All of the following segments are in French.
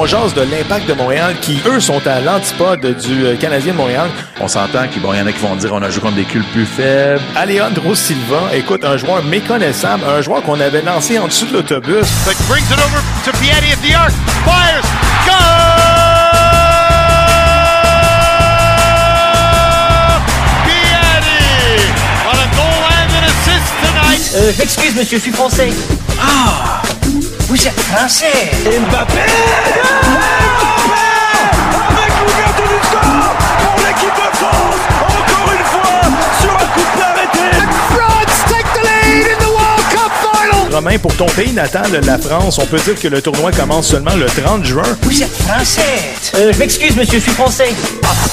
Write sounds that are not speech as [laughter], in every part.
On jase de l'impact de Montréal qui, eux, sont à l'antipode du euh, Canadien de Montréal. On s'entend qu'il bon, y en a qui vont dire on a joué contre des cultes plus faibles. Alejandro Silva, écoute, un joueur méconnaissable, un joueur qu'on avait lancé en dessous de l'autobus. But brings it over to Piatti at the arc. Fires. Goal! Piatti on a goal and an assist tonight. Euh, je m'excuse, monsieur, je suis français. Ah Vous êtes français Mbappé Avec l'ouverture du score pour l'équipe de France Encore une fois sur un coup France take the lead in the World Cup final. Romain, pour ton pays natal, la France, on peut dire que le tournoi commence seulement le 30 juin. Vous êtes français Euh, je m'excuse, monsieur, je suis français.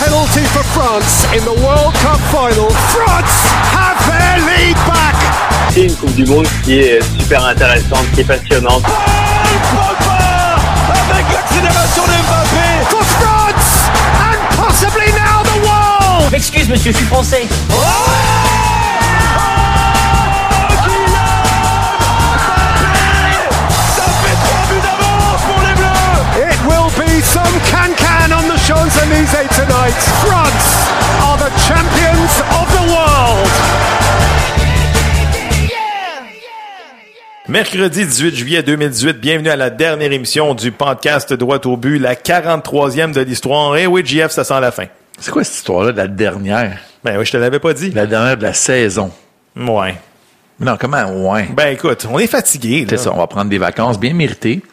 Penalty for France in the World Cup final. France have their lead back. C'est une Coupe du Monde qui est super intéressante, qui est passionnante. Pogba Avec l'accélération de Mbappé For France and possibly now the world. Je m'excuse, monsieur, je suis français. Ça fait trois buts d'avance pour les Bleus It will be some can-can on the Champs-Élysées tonight. France are the champions of the world. Mercredi 18 juillet 2018, bienvenue à la dernière émission du podcast Droit au but, la 43e de l'histoire. Et oui, JF, ça sent la fin. C'est quoi cette histoire-là de la dernière? Ben oui, je te l'avais pas dit. La dernière de la saison. Ouais. Non, comment? Ouais. Ben écoute, on est fatigué. C'est ça, on va prendre des vacances bien méritées.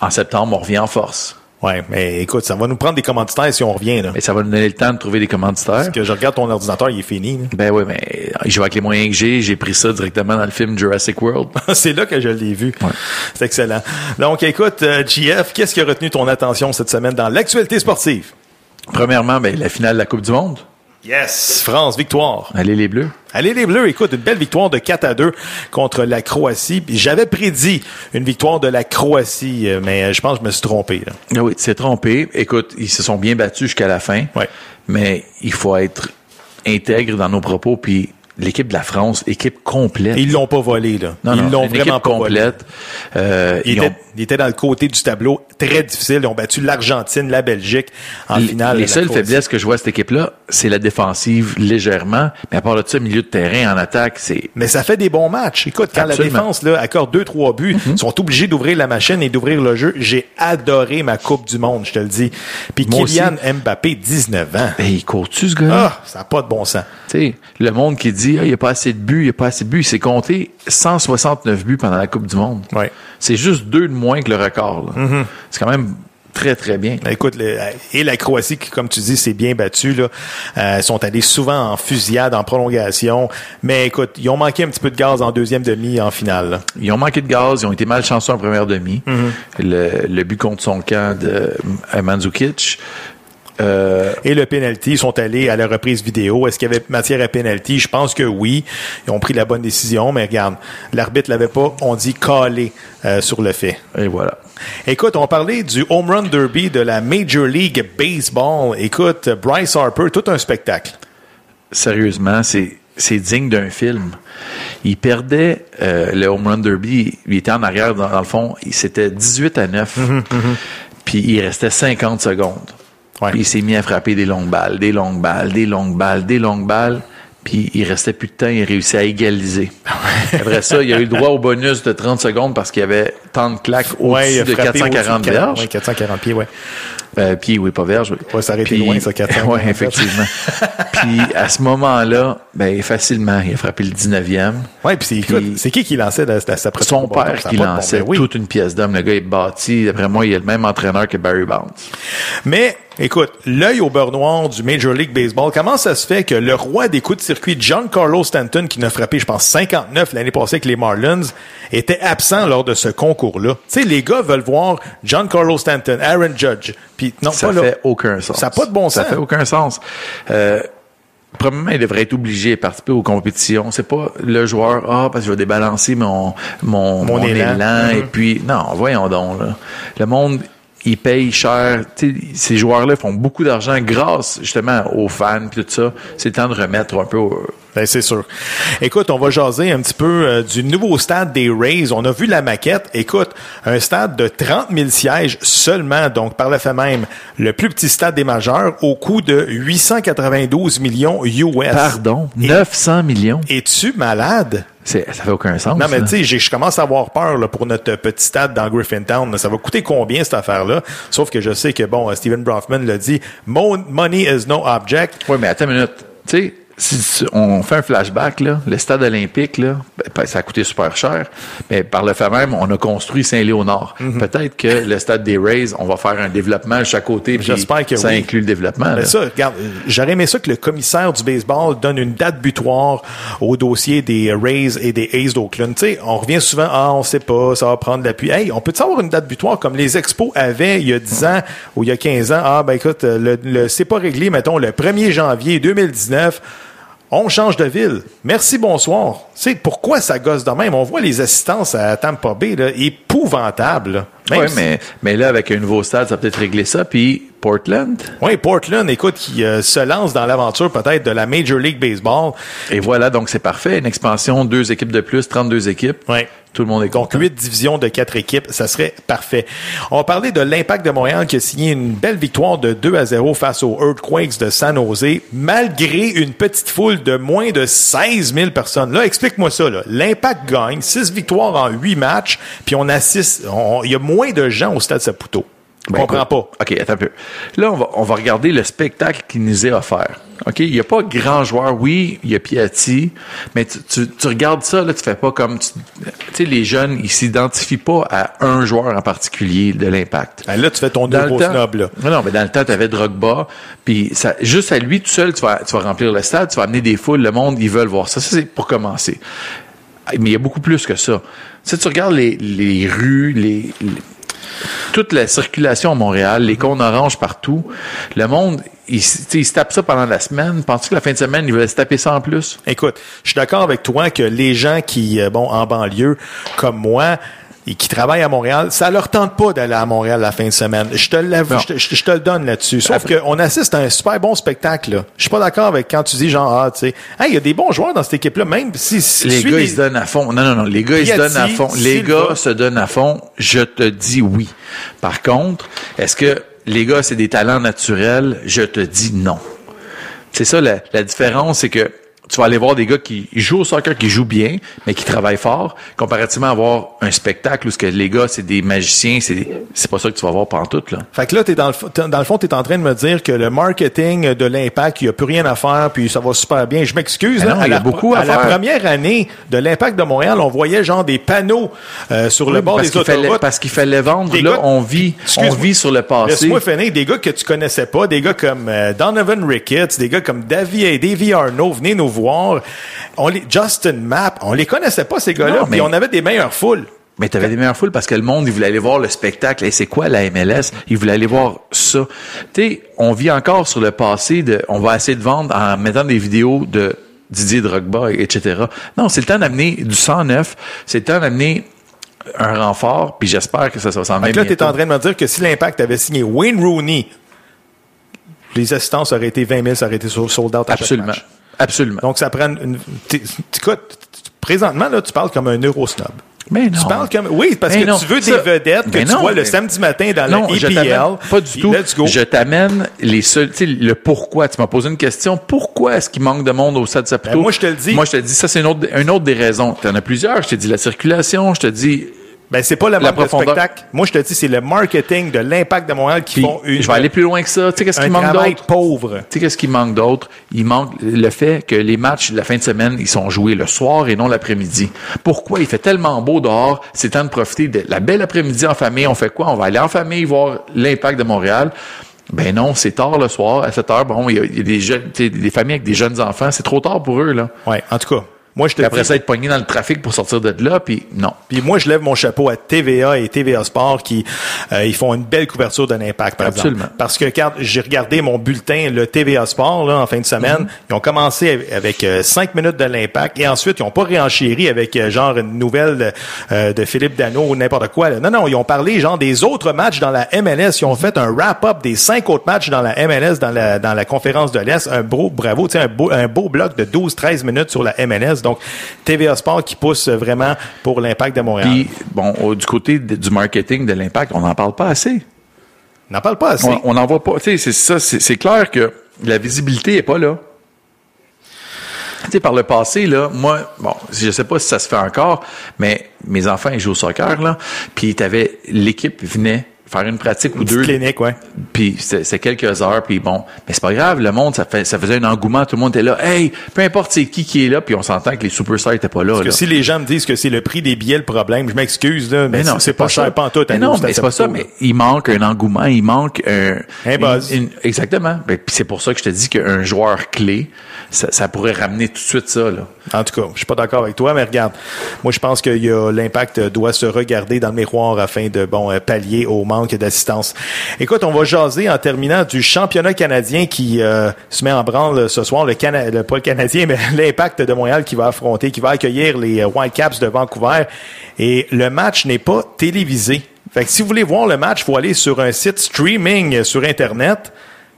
En septembre, on revient en force. Ouais, mais écoute, ça va nous prendre des commanditaires si on revient. Là. Mais ça va nous donner le temps de trouver des commanditaires. Que je regarde ton ordinateur, il est fini. là. Ben oui, mais je joue avec les moyens que j'ai. J'ai pris ça directement dans le film Jurassic World. [laughs] C'est là que je l'ai vu. Ouais. C'est excellent. Donc, écoute, euh, JF, qu'est-ce qui a retenu ton attention cette semaine dans l'actualité sportive? Premièrement, ben, la finale de la Coupe du Monde. Yes! France, victoire. Allez les Bleus. Allez les Bleus, écoute, une belle victoire de 4 à 2 contre la Croatie. J'avais prédit une victoire de la Croatie, euh, mais euh, je pense que je me suis trompé. là. Ah oui, tu t'es trompé. Écoute, ils se sont bien battus jusqu'à la fin. Ouais. Mais il faut être intègre dans nos propos. Puis l'équipe de la France, équipe complète. Ils l'ont pas volé, là. Non, ils l'ont vraiment pas volé. complète. Euh, Ils ils étaient, ont- ils étaient dans le côté du tableau très difficile. Ils ont battu l'Argentine, la Belgique en les- finale. Les seules faiblesses que je vois à cette équipe-là, c'est la défensive légèrement. Mais à part de ça, milieu de terrain, en attaque, c'est Mais ça fait des bons matchs. Écoute, quand Absolument. la défense là, accorde deux, trois buts, ils sont obligés d'ouvrir la machine et d'ouvrir le jeu. J'ai adoré ma Coupe du Monde, je te le dis. Puis Moi Kylian Mbappé, 19 ans. Ben, il court-tu, ce gars-là? Ah, ça n'a pas de bon sens. Tu sais, le monde qui dit, ah, il n'y a pas assez de buts, il n'y a pas assez de buts, il s'est compté 169 buts pendant la Coupe du Monde. Ouais. C'est juste deux de moins que le record. Mm-hmm. C'est quand même très, très bien. Ben, Écoute, le- et la Croatie, qui, comme tu dis, s'est bien battue. Là. Euh, ils sont allés souvent en fusillade, en prolongation. Mais écoute, ils ont manqué un petit peu de gaz en deuxième demi, en finale. là. Ils ont manqué de gaz, ils ont été malchanceux en première demi. Mm-hmm. le, le but contre son camp de Mandzukic. Euh, Et le penalty, ils sont allés à la reprise vidéo. Est-ce qu'il y avait matière à penalty? Je pense que oui. Ils ont pris la bonne décision, mais regarde, l'arbitre l'avait pas, on dit calé euh, sur le fait. et voilà. Écoute, on parlait du Home Run Derby de la Major League Baseball. Écoute, Bryce Harper, tout un spectacle. Sérieusement, c'est c'est digne d'un film. Il perdait euh, le home run derby, il était en arrière dans, dans le fond, c'était 18 à 9. Puis il restait 50 secondes. Ouais. Puis il s'est mis à frapper des longues balles, des longues balles, des longues balles, des longues balles. Puis il restait plus de temps, il réussit à égaliser. Après ça, il a eu le droit au bonus de 30 secondes parce qu'il y avait tant de claques Ouais, au-dessus de frappé 440 au-dessus de verges. Ouais, 440 pieds, ouais. Euh, pieds, oui, pas verges. Ouais, ça aurait été loin, ça, 400. [laughs] Ouais, effectivement. [laughs] puis à ce moment-là, ben facilement, il a frappé le 19e. Ouais, puis c'est, qui qui lançait la, la, sa Son père qui lançait oui. toute une pièce d'homme. Le gars est bâti. D'après moi, il est le même entraîneur que Barry Bonds. Mais, écoute, l'œil au beurre noir du Major League Baseball, comment ça se fait que le roi des coups de circuit, John Carlos Stanton, qui n'a frappé, je pense, 59 l'année passée avec les Marlins, était absent lors de ce concours-là. Tu sais, les gars veulent voir John Carlos Stanton, Aaron Judge. Puis non, ça pas là. fait aucun sens. Ça a pas de bon Ça sens. fait aucun sens. Euh, Premièrement, il devrait être obligé de participer aux compétitions. C'est pas le joueur, ah, parce que je vais débalancer mon, mon, Mon mon élan. élan, Mhm. et puis, non, voyons donc, là. Le monde, il paye cher. Ces joueurs-là font beaucoup d'argent grâce, justement, aux fans, puis tout ça. C'est le temps de remettre un peu au- Ben, c'est sûr. Écoute, on va jaser un petit peu euh, du nouveau stade des Rays. On a vu la maquette. Écoute, un stade de 30 000 sièges seulement, donc par le fait même, le plus petit stade des majeurs au coût de 892 millions US. Pardon, Et- 900 millions? Es-tu malade? C'est, ça fait aucun sens. Non, mais tu sais, je commence à avoir peur là, pour notre petit stade dans Griffintown. Ça va coûter combien cette affaire-là? Sauf que je sais que, bon, euh, Stephen Brofman l'a dit, Mo- money is no object. Oui, mais attends une minute. Tu sais, si on fait un flashback, là, le stade olympique, là, ben, ça a coûté super cher, mais par le fait même, on a construit Saint-Léonard. Mhm. Peut-être que le stade des Rays, on va faire un développement de chaque côté, J'espère que ça oui. inclut le développement. Là. ça, regarde, euh, j'aurais aimé ça que le commissaire du baseball donne une date butoir au dossier des Rays et des A's d'Oakland. Tu sais, on revient souvent, ah, on sait pas, ça va prendre l'appui. Hey, on peut avoir une date butoir comme les Expos avaient il y a 10 ans ou il y a 15 ans? Ah, ben écoute, le, le- c'est pas réglé, mettons, le 1er janvier 2019. On change de ville. Merci, bonsoir. Tu sais, pourquoi ça gosse de même? On voit les assistances à Tampa Bay, là, épouvantables. là. Même Ouais, si- mais, mais là, avec un nouveau stade, ça peut-être régler ça. Puis Portland, Oui, Portland, écoute, qui euh, se lance dans l'aventure peut-être de la Major League Baseball. et voilà, donc c'est parfait. Une expansion, deux équipes de plus, 32 équipes. Ouais. Tout le monde est Donc, content. huit divisions de quatre équipes, ça serait parfait. On va parler de l'Impact de Montréal qui a signé une belle victoire de 2 à 0 face aux Earthquakes de San Jose, malgré une petite foule de moins de 16 000 personnes. Là, explique-moi ça. L'Impact gagne, 6 victoires en 8 matchs, puis on assiste, on- il y a moins de gens au Stade Saputo. Ben, comprends pas. OK, attends un peu. Là, on va, on va regarder le spectacle qui nous est offert. OK? Il n'y a pas grand joueur. Oui, il y a Piatti, mais tu, tu, tu regardes ça, là, tu fais pas comme... Tu sais, les jeunes, ils s'identifient pas à un joueur en particulier de l'impact. Ben là, tu fais ton le temps, snob, là. Non, non, mais dans le temps, tu avais Drogba, puis ça, juste à lui tout seul, tu vas, tu vas remplir le stade, tu vas amener des foules, le monde, ils veulent voir ça. Ça, c'est pour commencer. Mais il y a beaucoup plus que ça. Si tu regardes les, les rues, les, les- toute la circulation à Montréal, les cônes oranges partout, le monde, il, il se tape ça pendant la semaine. Penses-tu que la fin de semaine, il va se taper ça en plus? Écoute, je suis d'accord avec toi que les gens qui, euh, bon, en banlieue, comme moi, et qui travaillent à Montréal, ça leur tente pas d'aller à Montréal la fin de semaine. Je te, l'avoue, Non. je te, je- je te le donne là-dessus. Sauf qu'on assiste à un super bon spectacle. là. Je suis pas d'accord avec quand tu dis genre, ah, tu sais, hey, il y a des bons joueurs dans cette équipe-là, même si, si Les gars, des- ils se donnent à fond. Non, non, non. Les gars, ils se donnent à fond. Les Silva. gars se donnent à fond. Je te dis oui. Par contre, est-ce que les gars, c'est des talents naturels? Je te dis non. C'est ça, la, la différence, c'est que tu vas aller voir des gars qui jouent au soccer, qui jouent bien, mais qui travaillent fort, comparativement à voir un spectacle où ce que les gars, c'est des magiciens, c'est c'est pas ça que tu vas voir pantoute, là. Fait que là, t'es dans le, t'es- dans le fond, tu es en train de me dire que le marketing de l'impact, il n'y a plus rien à faire, puis ça va super bien. Je m'excuse. Ah là, non, à il y a la, beaucoup à à la première année de l'impact de Montréal, on voyait genre des panneaux euh, sur le bord des fallait, autoroutes. parce qu'il fallait vendre. Des là, gars- on vit, on vit sur le passé. Laisse-moi finir. Des gars que tu connaissais pas, des gars comme euh, Donovan Ricketts, des gars comme Davy, Davy Arnaud, venez nous voir. On les, Justin Mapp, on les connaissait pas, ces gars-là, mais- on avait des meilleures foules. Mais tu avais des meilleures foules parce que le monde, il voulait aller voir le spectacle. Et c'est quoi la MLS? Il voulait aller voir ça. Tu sais, on vit encore sur le passé de, on va essayer de vendre en mettant des vidéos de Didier Drogba, etc. Non, c'est le temps d'amener du 109. C'est le temps d'amener un renfort, puis j'espère que ça, ça va s'en venir là, tu es en train de me dire que si l'impact avait signé Wayne Rooney, les assistances auraient été 20 000, ça aurait été sold out à chaque Absolument. match. Absolument. Donc, ça prend une. Écoute, présentement, là, tu parles comme un eurosnob. mais non. Tu parles comme. Oui, parce Mais que non, tu veux ça- des vedettes que mais tu non, vois le samedi matin dans non, je EPL. pas du tout. Let's go. Je t'amène les seuls, tu sais, le pourquoi. Tu m'as posé une question. Pourquoi est-ce qu'il manque de monde au stade Saputo? Ben, moi, je te le dis. Moi, je te le dis. Ça, c'est une autre, une autre des raisons. Tu en as plusieurs. Je te dis la circulation. Je te dis, Ben, c'est pas le La de spectacle. Moi, je te dis, c'est le marketing de l'impact de Montréal qui puis, font une, je vais aller plus loin que ça. Tu sais, qu'est-ce qui manque d'autre? pauvre. Tu sais, qu'est-ce qui manque d'autre? Il manque le fait que les matchs de la fin de semaine, ils sont joués le soir et non l'après-midi. Pourquoi? Il fait tellement beau dehors, c'est temps de profiter de la belle après-midi en famille. On fait quoi? On va aller en famille voir l'impact de Montréal. Ben non, c'est tard le soir, à 7 heures. Bon, il y a, il y a des jeunes, des familles avec des jeunes enfants. C'est trop tard pour eux, là. Ouais, en tout cas. Moi, je te après dis- ça, être pogné dans le trafic pour sortir de là, puis non. Puis moi, je lève mon chapeau à TVA et TVA Sport qui euh, ils font une belle couverture de l'impact, par Absolument. exemple. Parce que quand j'ai regardé mon bulletin, le TVA Sport, là, en fin de semaine, ils ont commencé avec euh, cinq minutes de l'impact et ensuite, ils ont pas réenchéri avec euh, genre une nouvelle euh, de Philippe Dano ou n'importe quoi. là. Non, non, ils ont parlé genre des autres matchs dans la MLS. Ils ont fait un wrap-up des cinq autres matchs dans la MLS, dans la, dans la conférence de l'Est. Un beau, bravo, un beau, un beau bloc de 12-13 minutes sur la MLS. Donc, TVA Sport qui pousse vraiment pour l'impact de Montréal. Puis, bon, au- du côté de- du marketing de l'impact, on n'en parle pas assez. On n'en parle pas assez. On- n'en voit pas. Tu sais, c'est ça, c'est clair que la visibilité est pas là. Tu sais, par le passé, là, moi, bon, je sais pas si ça se fait encore, mais mes enfants, ils jouent au soccer, là, puis t'avais, l'équipe venait faire une pratique ou Une deux. clinique, ouais. Puis c'était quelques heures, puis bon, mais c'est pas grave, le monde, ça, fait, ça faisait un engouement, tout le monde était là. Hey, peu importe c'est qui qui est là, puis on s'entend que les superstars étaient pas là. Parce que là. si les gens me disent que c'est le prix des billets le problème, je m'excuse, là, mais, Mais non, c'est pas, cher, ça. pas en tout. Mais non, mais c'est pas ça, mais il manque un engouement, il manque un... Un buzz. une- une- exactement. Ben, puis c'est pour ça que je te dis qu'un joueur clé, ça, ça pourrait ramener tout de suite ça, là. En tout cas, je suis pas d'accord avec toi, mais regarde, moi je pense que l'impact doit se regarder dans le miroir afin de bon euh, pallier au manque d'assistance. Écoute, on va jaser en terminant du championnat canadien qui euh, se met en branle ce soir, le, Cana le pas le canadien, [laughs] mais l'impact de Montréal qui va affronter, qui va accueillir les euh, Whitecaps de Vancouver. Et le match n'est pas télévisé. Fait que si vous voulez voir le match, faut aller sur un site streaming sur Internet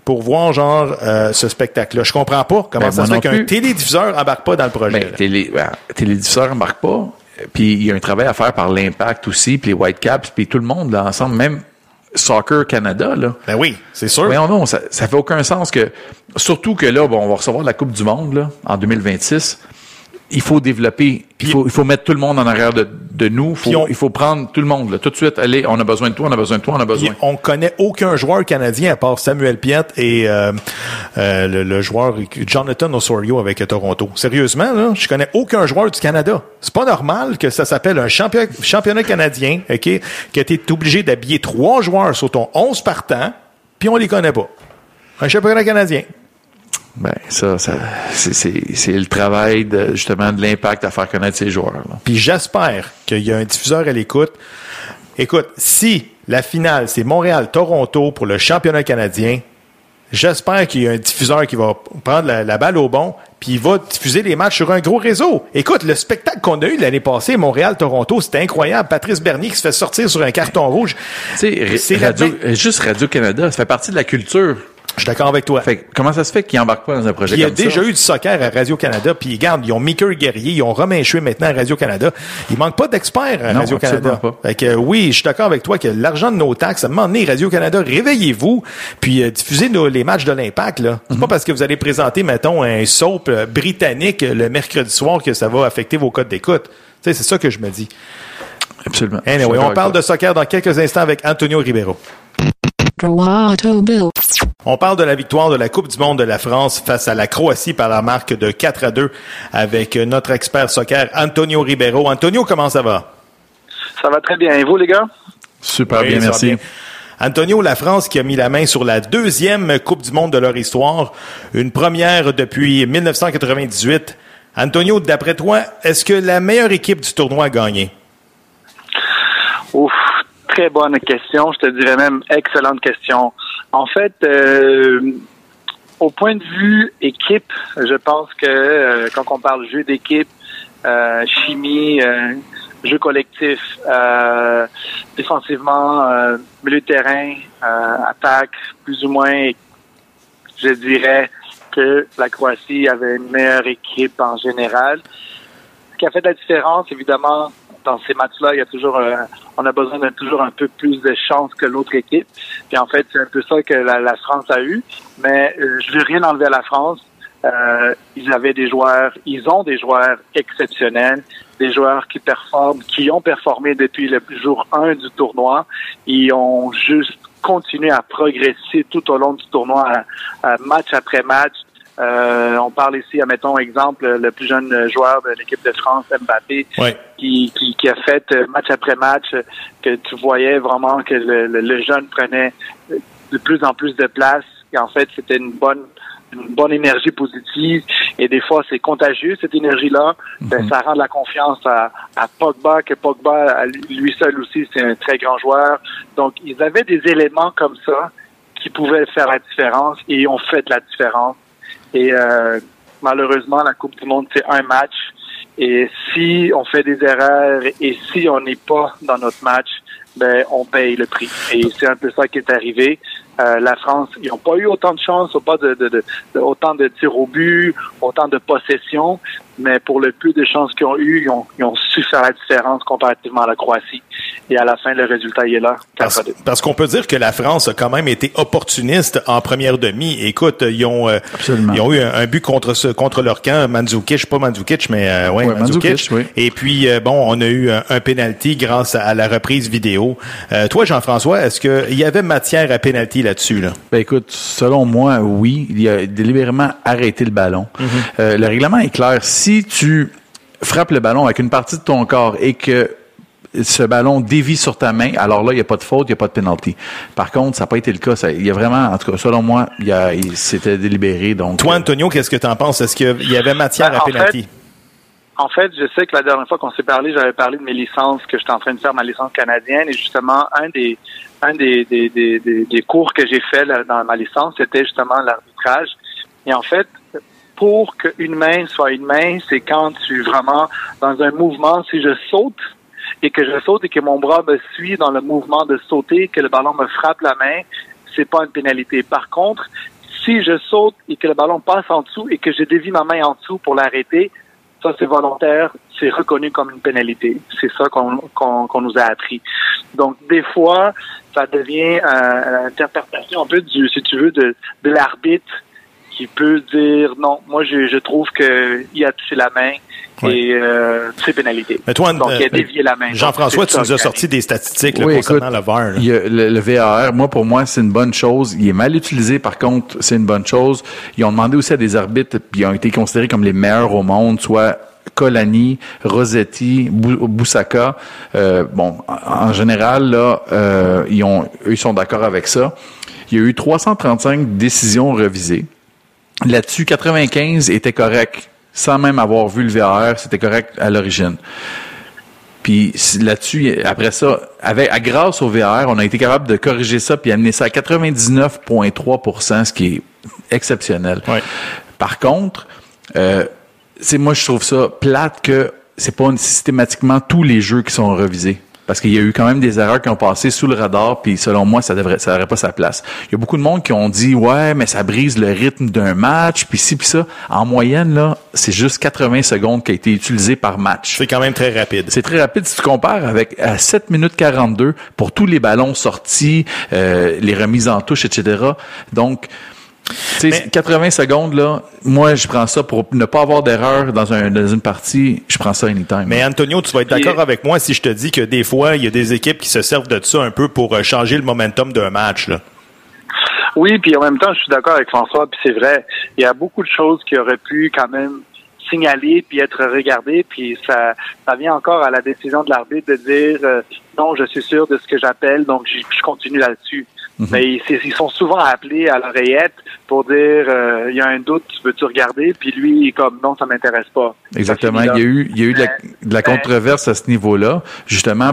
pour voir genre euh, ce spectacle-là. Je comprends pas comment Ben, ça se fait qu'un télédiffuseur embarque pas dans le projet. Ben, télé, ben, télédiffuseur embarque pas. Puis il y a un travail à faire par l'impact aussi, puis les Whitecaps, puis tout le monde là ensemble, même Soccer Canada là. Ben oui, c'est sûr. Voyons non, ça, ça fait aucun sens que, surtout que là, bon, on va recevoir la Coupe du Monde là, en 2026. Il faut développer, il faut, il faut mettre tout le monde en arrière de, de nous. Faut- Puis on- il faut prendre tout le monde là, tout de suite. Allez, on a besoin de toi, on a besoin de toi, on a besoin. on connaît aucun joueur canadien à part Samuel Piette et euh, euh, le, le joueur Jonathan Osorio avec Toronto. Sérieusement, là, je connais aucun joueur du Canada. C'est pas normal que ça s'appelle un champion- championnat canadien, ok, que tu es obligé d'habiller trois joueurs sur ton 11 partant, puis on les connaît pas. Un championnat canadien. Ben ça, ça c'est, c'est, c'est le travail de, justement de l'impact à faire connaître ces joueurs. Là. Puis j'espère qu'il y a un diffuseur à l'écoute. Écoute, si la finale, c'est Montréal-Toronto pour le championnat canadien, j'espère qu'il y a un diffuseur qui va prendre la, la balle au bon, puis il va diffuser les matchs sur un gros réseau. Écoute, le spectacle qu'on a eu l'année passée, Montréal-Toronto, c'était incroyable. Patrice Bernier qui se fait sortir sur un carton rouge. Tu sais, C'est radio, juste Radio-Canada, ça fait partie de la culture. Je suis d'accord avec toi. Fait que comment ça se fait qu'ils embarquent pas dans un projet il y a déjà eu du soccer à Radio-Canada, puis regarde, ils ont Mickey Guerrier, ils ont Romain Chouet maintenant à Radio-Canada. Il manque pas d'experts à Radio-Canada. Fait que, oui, je suis d'accord avec toi que l'argent de nos taxes, à un moment donné, Radio-Canada, réveillez-vous, puis euh, diffusez nos- les matchs de l'Impact. là. C'est Mhm. pas parce que vous allez présenter, mettons, un soap euh, britannique euh, le mercredi soir que ça va affecter vos codes d'écoute. Tu sais, c'est ça que je me dis. Absolument. Anyway, on parle toi. de soccer dans quelques instants avec Antonio Ribeiro. On parle de la victoire de la Coupe du monde de la France face à la Croatie par la marque de 4 à 2 avec notre expert soccer Antonio Ribeiro. Antonio, comment ça va? Ça va très bien. Et vous, les gars? Super Oui, bien, merci. bien. Antonio, la France qui a mis la main sur la deuxième Coupe du monde de leur histoire, une première depuis 1998. Antonio, d'après toi, est-ce que la meilleure équipe du tournoi a gagné? Ouf, très bonne question. Je te dirais même excellente question. En fait, euh, au point de vue équipe, je pense que euh, quand on parle jeu d'équipe, euh, chimie, euh, jeu collectif, euh, défensivement, milieu de terrain, attaque, plus ou moins, je dirais que la Croatie avait une meilleure équipe en général. Ce qui a fait la différence, évidemment, dans ces matchs-là, il y a toujours, euh, on a besoin de toujours un peu plus de chance que l'autre équipe. Puis en fait, c'est un peu ça que la, la France a eu. Mais euh, je veux rien enlever à la France. Euh, ils avaient des joueurs, ils ont des joueurs exceptionnels, des joueurs qui performent, qui ont performé depuis le jour 1 du tournoi. Ils ont juste continué à progresser tout au long du tournoi, à match après match. Euh, on parle ici, admettons, exemple, le plus jeune joueur de l'équipe de France, Mbappé, qui, qui, qui a fait euh, match après match, euh, que tu voyais vraiment que le, le- le jeune prenait de plus en plus de place. Et en fait, c'était une bonne une bonne énergie positive et des fois c'est contagieux cette énergie-là. Ben, ça rend la confiance à, à Pogba, que Pogba lui seul aussi c'est un très grand joueur. Donc ils avaient des éléments comme ça qui pouvaient faire la différence et ils ont fait la différence. Et euh, malheureusement la Coupe du Monde c'est un match et si on fait des erreurs et si on n'est pas dans notre match, ben on paye le prix. Et c'est un peu ça qui est arrivé. Euh, la France, ils n'ont pas eu autant de chance, pas de, de, de, de, autant de tirs au but, autant de possessions, mais pour le peu de chances qu'ils ont eu, ils ont, ils ont su faire la différence comparativement à la Croatie. Et à la fin, le résultat il est là. Parce, parce qu'on peut dire que la France a quand même été opportuniste en première demi. Écoute, ils ont, euh, ils ont eu un, un, but contre ce, contre leur camp, Mandzukic, pas Mandzukic, mais euh, ouais, Ouais, Mandzukic. Mandzukic, oui. Et puis euh, bon, on a eu un, un penalty grâce à la reprise vidéo. Euh, toi, Jean-François, est-ce qu'il y avait matière à penalty là-dessus là? Ben écoute, selon moi, oui, il a délibérément arrêté le ballon. Euh, le règlement est clair. Si tu frappes le ballon avec une partie de ton corps et que ce ballon dévie sur ta main, alors là, il n'y a pas de faute, il n'y a pas de penalty. Par contre, ça n'a pas été le cas. Il y a vraiment, en tout cas, selon moi, il il- c'était délibéré. Donc, Toi, Antonio, qu'est-ce que tu en penses? Est-ce qu'il y avait matière Ben, à en penalty? En fait, je sais que la dernière fois qu'on s'est parlé, j'avais parlé de mes licences, que j'étais en train de faire ma licence canadienne, et justement, un des un des, des, des, des, cours que j'ai fait dans ma licence, c'était justement l'arbitrage. Et en fait, pour qu'une main soit une main, c'est quand tu vraiment dans un mouvement, si je saute et que je saute et que mon bras me suit dans le mouvement de sauter, que le ballon me frappe la main, c'est pas une pénalité. Par contre, si je saute et que le ballon passe en dessous et que je dévie ma main en dessous pour l'arrêter, ça c'est volontaire, c'est reconnu comme une pénalité. C'est ça qu'on qu'on qu'on nous a appris. Donc des fois, ça devient euh, l'interprétation un peu du, si tu veux, de, de l'arbitre qui peut dire non, moi je, je trouve que il a touché la main Oui. et euh, c'est pénalité. Mais toi, Donc il a euh, dévié la main. Jean-François, tu nous as sorti des statistiques là, Oui, concernant écoute, le VAR. là. il y a le, le VAR, moi, pour moi, c'est une bonne chose. Il est mal utilisé, par contre, c'est une bonne chose. Ils ont demandé aussi à des arbitres, puis ils ont été considérés comme les meilleurs au monde, soit Colani, Rossetti, Bou- Boussaka. Euh, bon, en en général, là, euh, ils ont, eux, ils sont d'accord avec ça. Il y a eu 335 décisions revisées. Là-dessus, 95 étaient corrects, sans même avoir vu le VAR, c'était correct à l'origine. Puis là-dessus, après ça, avec, à, grâce au VR, on a été capable de corriger ça puis amener ça à 99,3% ce qui est exceptionnel. Par contre, euh, c'est moi je trouve ça plate que c'est pas systématiquement tous les jeux qui sont revisés. Parce qu'il y a eu quand même des erreurs qui ont passé sous le radar, puis selon moi, ça devrait, ça n'aurait pas sa place. Il y a beaucoup de monde qui ont dit, ouais, mais ça brise le rythme d'un match, puis ci, puis ça. En moyenne, là, c'est juste 80 secondes qui a été utilisé par match. C'est quand même très rapide. C'est très rapide si tu compares avec à 7 minutes 42 pour tous les ballons sortis, euh, les remises en touche, etc. Donc, Mais- 80 secondes, là, moi, je prends ça pour ne pas avoir d'erreur dans, un, dans une partie, je prends ça anytime. Mais Antonio, tu vas être d'accord avec moi si je te dis que des fois, il y a des équipes qui se servent de ça un peu pour euh, changer le momentum d'un match. Là. Oui, puis en même temps, je suis d'accord avec François, puis c'est vrai, il y a beaucoup de choses qui auraient pu quand même signaler puis être regardées, puis ça, ça vient encore à la décision de l'arbitre de dire euh, non, je suis sûr de ce que j'appelle, donc je, je continue là-dessus. Mais ils, sont souvent appelés à l'oreillette pour dire euh, il y a un doute, veux-tu regarder, puis lui il est comme non, ça m'intéresse pas. Exactement. Il y a eu, il y a eu de la, de la controverse à ce niveau-là. Justement,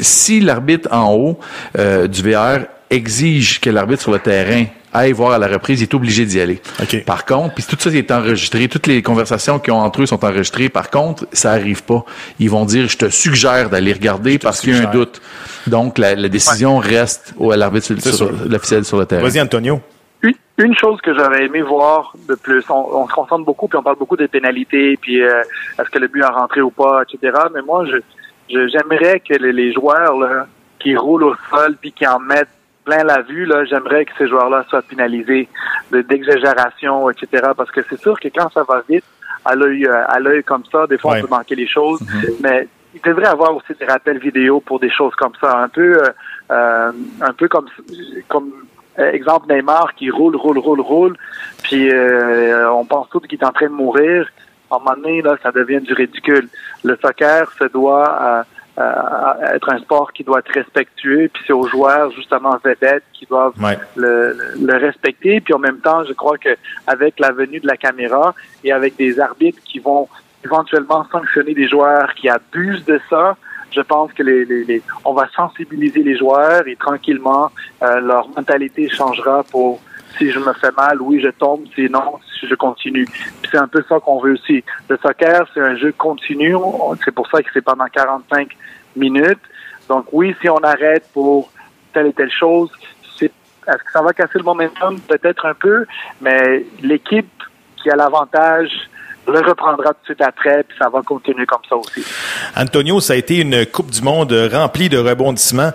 si l'arbitre en haut euh, du VR exige que l'arbitre sur le terrain aille voir à la reprise, il est obligé d'y aller. Par contre, puis tout ça est enregistré, toutes les conversations qu'ils ont entre eux sont enregistrées. Par contre, ça arrive pas. Ils vont dire, je te suggère d'aller regarder parce qu'il y a un doute. Donc, la, la décision reste au, à l'arbitre, l'officiel sur le terrain. Vas-y, Antonio. Une, une chose que j'aurais aimé voir de plus, on, on se concentre beaucoup, puis on parle beaucoup des pénalités, puis euh, est-ce que le but a rentré ou pas, etc. Mais moi, je je- j'aimerais que les, les joueurs là, qui roulent au sol puis qui en mettent plein la vue, là, j'aimerais que ces joueurs-là soient pénalisés de- d'exagération, etc. Parce que c'est sûr que quand ça va vite, à l'œil euh, à l'œil comme ça, des fois Ouais. on peut manquer les choses, mais il devrait avoir aussi des rappels vidéo pour des choses comme ça, un peu euh, euh, un peu comme comme euh, exemple Neymar qui roule, roule, roule, roule, puis euh, on pense tout qu'il est en train de mourir. À un moment donné, là, ça devient du ridicule. Le soccer se doit à, euh, être un sport qui doit être respectueux, puis c'est aux joueurs justement vedettes qui doivent Ouais. le, le respecter. Puis en même temps, je crois que avec la venue de la caméra et avec des arbitres qui vont éventuellement sanctionner des joueurs qui abusent de ça, je pense que les, les, les- on va sensibiliser les joueurs et tranquillement euh, leur mentalité changera pour si je me fais mal, oui, je tombe, sinon, si je continue. C'est un peu ça qu'on veut aussi. Le soccer, c'est un jeu continu. On- C'est pour ça que c'est pendant 45 minutes. Donc oui, si on arrête pour telle et telle chose, est-ce que ça va casser le momentum? Peut-être un peu, mais l'équipe qui a l'avantage le reprendra tout de suite après, puis ça va continuer comme ça aussi. Antonio, ça a été une Coupe du Monde remplie de rebondissements.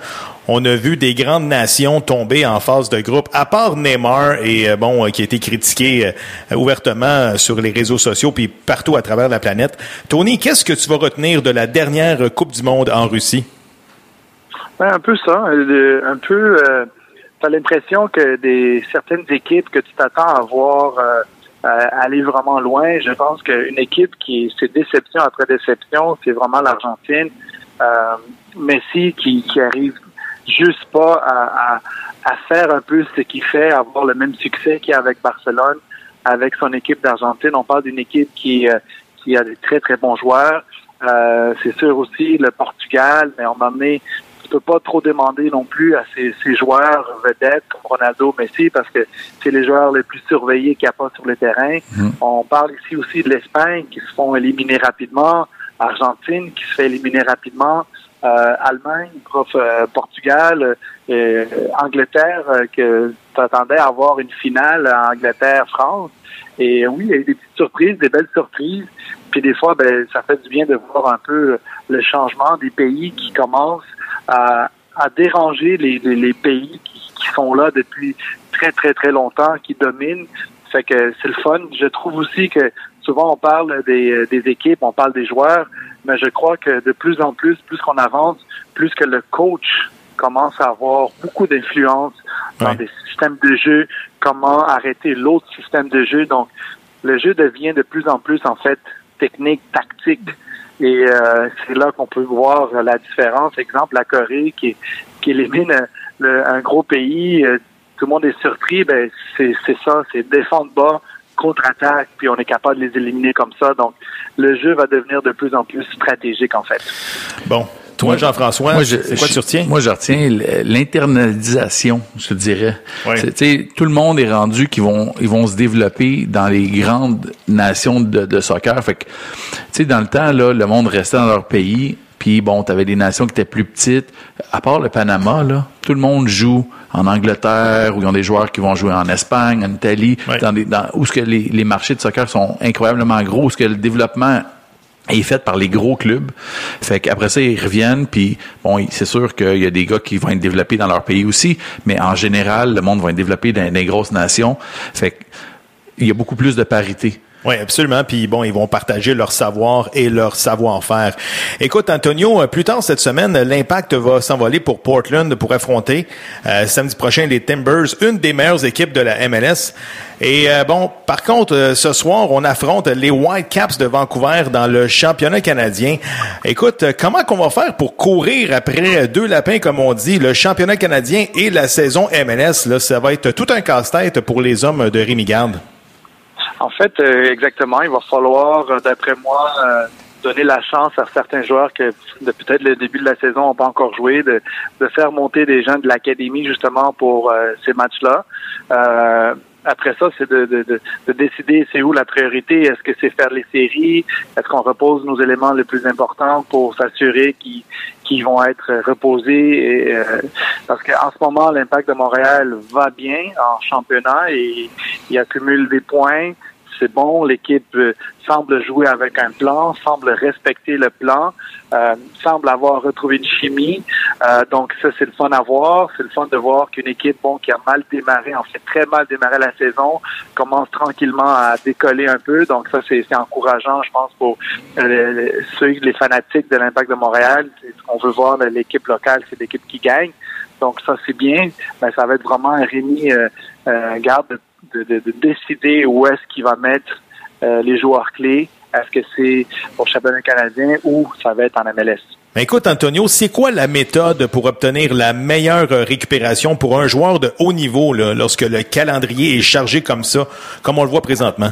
On a vu des grandes nations tomber en phase de groupe, à part Neymar et euh, bon, euh, qui a été critiqué euh, ouvertement sur les réseaux sociaux puis partout à travers la planète. Tony, qu'est-ce que tu vas retenir de la dernière Coupe du Monde en Russie? Ouais, un peu ça. Un peu, euh, t'as l'impression que des certaines équipes que tu t'attends à voir aller vraiment loin. Je pense qu'une équipe qui c'est déception après déception, c'est vraiment l'Argentine. Messi qui, qui arrive juste pas à, à, à faire un peu ce qu'il fait, avoir le même succès qu'il y a avec Barcelone, avec son équipe d'Argentine. On parle d'une équipe qui, euh, qui a des très très bons joueurs. Euh, c'est sûr aussi le Portugal, mais on m'a amené tu peux pas trop demander non plus à ces, ces joueurs vedettes comme Ronaldo, Messi, parce que c'est les joueurs les plus surveillés qu'il n'y a pas sur le terrain. On parle ici aussi de l'Espagne qui se font éliminer rapidement, Argentine qui se fait éliminer rapidement, euh, Allemagne, prof, euh, Portugal, euh, Angleterre, euh, que t'attendais à avoir une finale Angleterre-France. Et oui, il y a eu des petites surprises, des belles surprises. Puis des fois, ben, ça fait du bien de voir un peu le changement des pays qui commencent à, à déranger les, les, les pays qui, qui sont là depuis très, très, très longtemps, qui dominent. Fait que c'est le fun. Je trouve aussi que souvent on parle des, des équipes, on parle des joueurs, mais je crois que de plus en plus, plus qu'on avance, plus que le coach commence à avoir beaucoup d'influence dans Ouais. des systèmes de jeu, comment arrêter l'autre système de jeu. Donc, le jeu devient de plus en plus, en fait, technique, tactique. Et euh, c'est là qu'on peut voir la différence. Exemple, la Corée qui, qui élimine euh, le- un gros pays, euh, tout le monde est surpris. Ben c'est c'est ça, c'est défendre bas, contre-attaque, puis on est capable de les éliminer comme ça. Donc, le jeu va devenir de plus en plus stratégique en fait. Bon, toi, Jean-François, Moi, je- c'est quoi je- tu retiens? Moi, je retiens l'internalisation, je te dirais. Sais, Tout le monde est rendu qu'ils vont, ils vont se développer dans les grandes nations de, de soccer. Fait que, tu sais, dans le temps, là, le monde restait dans leur pays. Puis bon, tu avais des nations qui étaient plus petites. À part le Panama, là, tout le monde joue en Angleterre, où ils ont des joueurs qui vont jouer en Espagne, en Italie, dans des, dans, où ce que les, les marchés de soccer sont incroyablement gros, où ce que le développement est fait par les gros clubs. Fait qu'après ça, ils reviennent, puis bon, c'est sûr qu'il y a des gars qui vont être développés dans leur pays aussi, mais en général, le monde va être développé dans des grosses nations. Fait que il y a beaucoup plus de parité. Oui, absolument. Puis bon, ils vont partager leur savoir et leur savoir-faire. Écoute, Antonio, euh, plus tard cette semaine, l'impact va s'envoler pour Portland pour affronter euh, samedi prochain les Timbers, une des meilleures équipes de la MLS. Et euh, bon, par contre, euh, ce soir, on affronte les Whitecaps de Vancouver dans le championnat canadien. Écoute, euh, comment qu'on va faire pour courir après deux lapins, comme on dit, le championnat canadien et la saison MLS? Là, ça va être tout un casse-tête pour les hommes de Rémi Garde. En fait, euh, exactement, il va falloir, euh, d'après moi, euh, donner la chance à certains joueurs que de peut-être le début de la saison n'ont pas encore joué, de, de faire monter des gens de l'académie justement pour euh, ces matchs-là. Euh, après ça, c'est de, de, de, de décider c'est où la priorité. Est-ce que c'est faire les séries? Est-ce qu'on repose nos éléments les plus importants pour s'assurer qu'ils qu'ils vont être reposés? Et, euh, parce qu'en ce moment, l'impact de Montréal va bien en championnat et il accumule des points. C'est bon, l'équipe euh, semble jouer avec un plan, semble respecter le plan, euh, semble avoir retrouvé une chimie. Euh, donc ça, c'est le fun à voir. C'est le fun de voir qu'une équipe bon qui a mal démarré, en fait très mal démarré la saison, commence tranquillement à décoller un peu. Donc ça, c'est encourageant, je pense, pour les- ceux, les fanatiques de l'Impact de Montréal. Ce qu'on veut voir l'équipe locale, c'est l'équipe qui gagne. Donc ça, c'est bien. Mais ça va être vraiment Rémi euh, Garde de, de, de- de décider où est-ce qu'il va mettre euh, les joueurs clés. Est-ce que c'est au championnat canadien ou ça va être en MLS? Ben, écoute, Antonio, c'est quoi la méthode pour obtenir la meilleure euh, récupération pour un joueur de haut niveau là, lorsque le calendrier est chargé comme ça, comme on le voit présentement?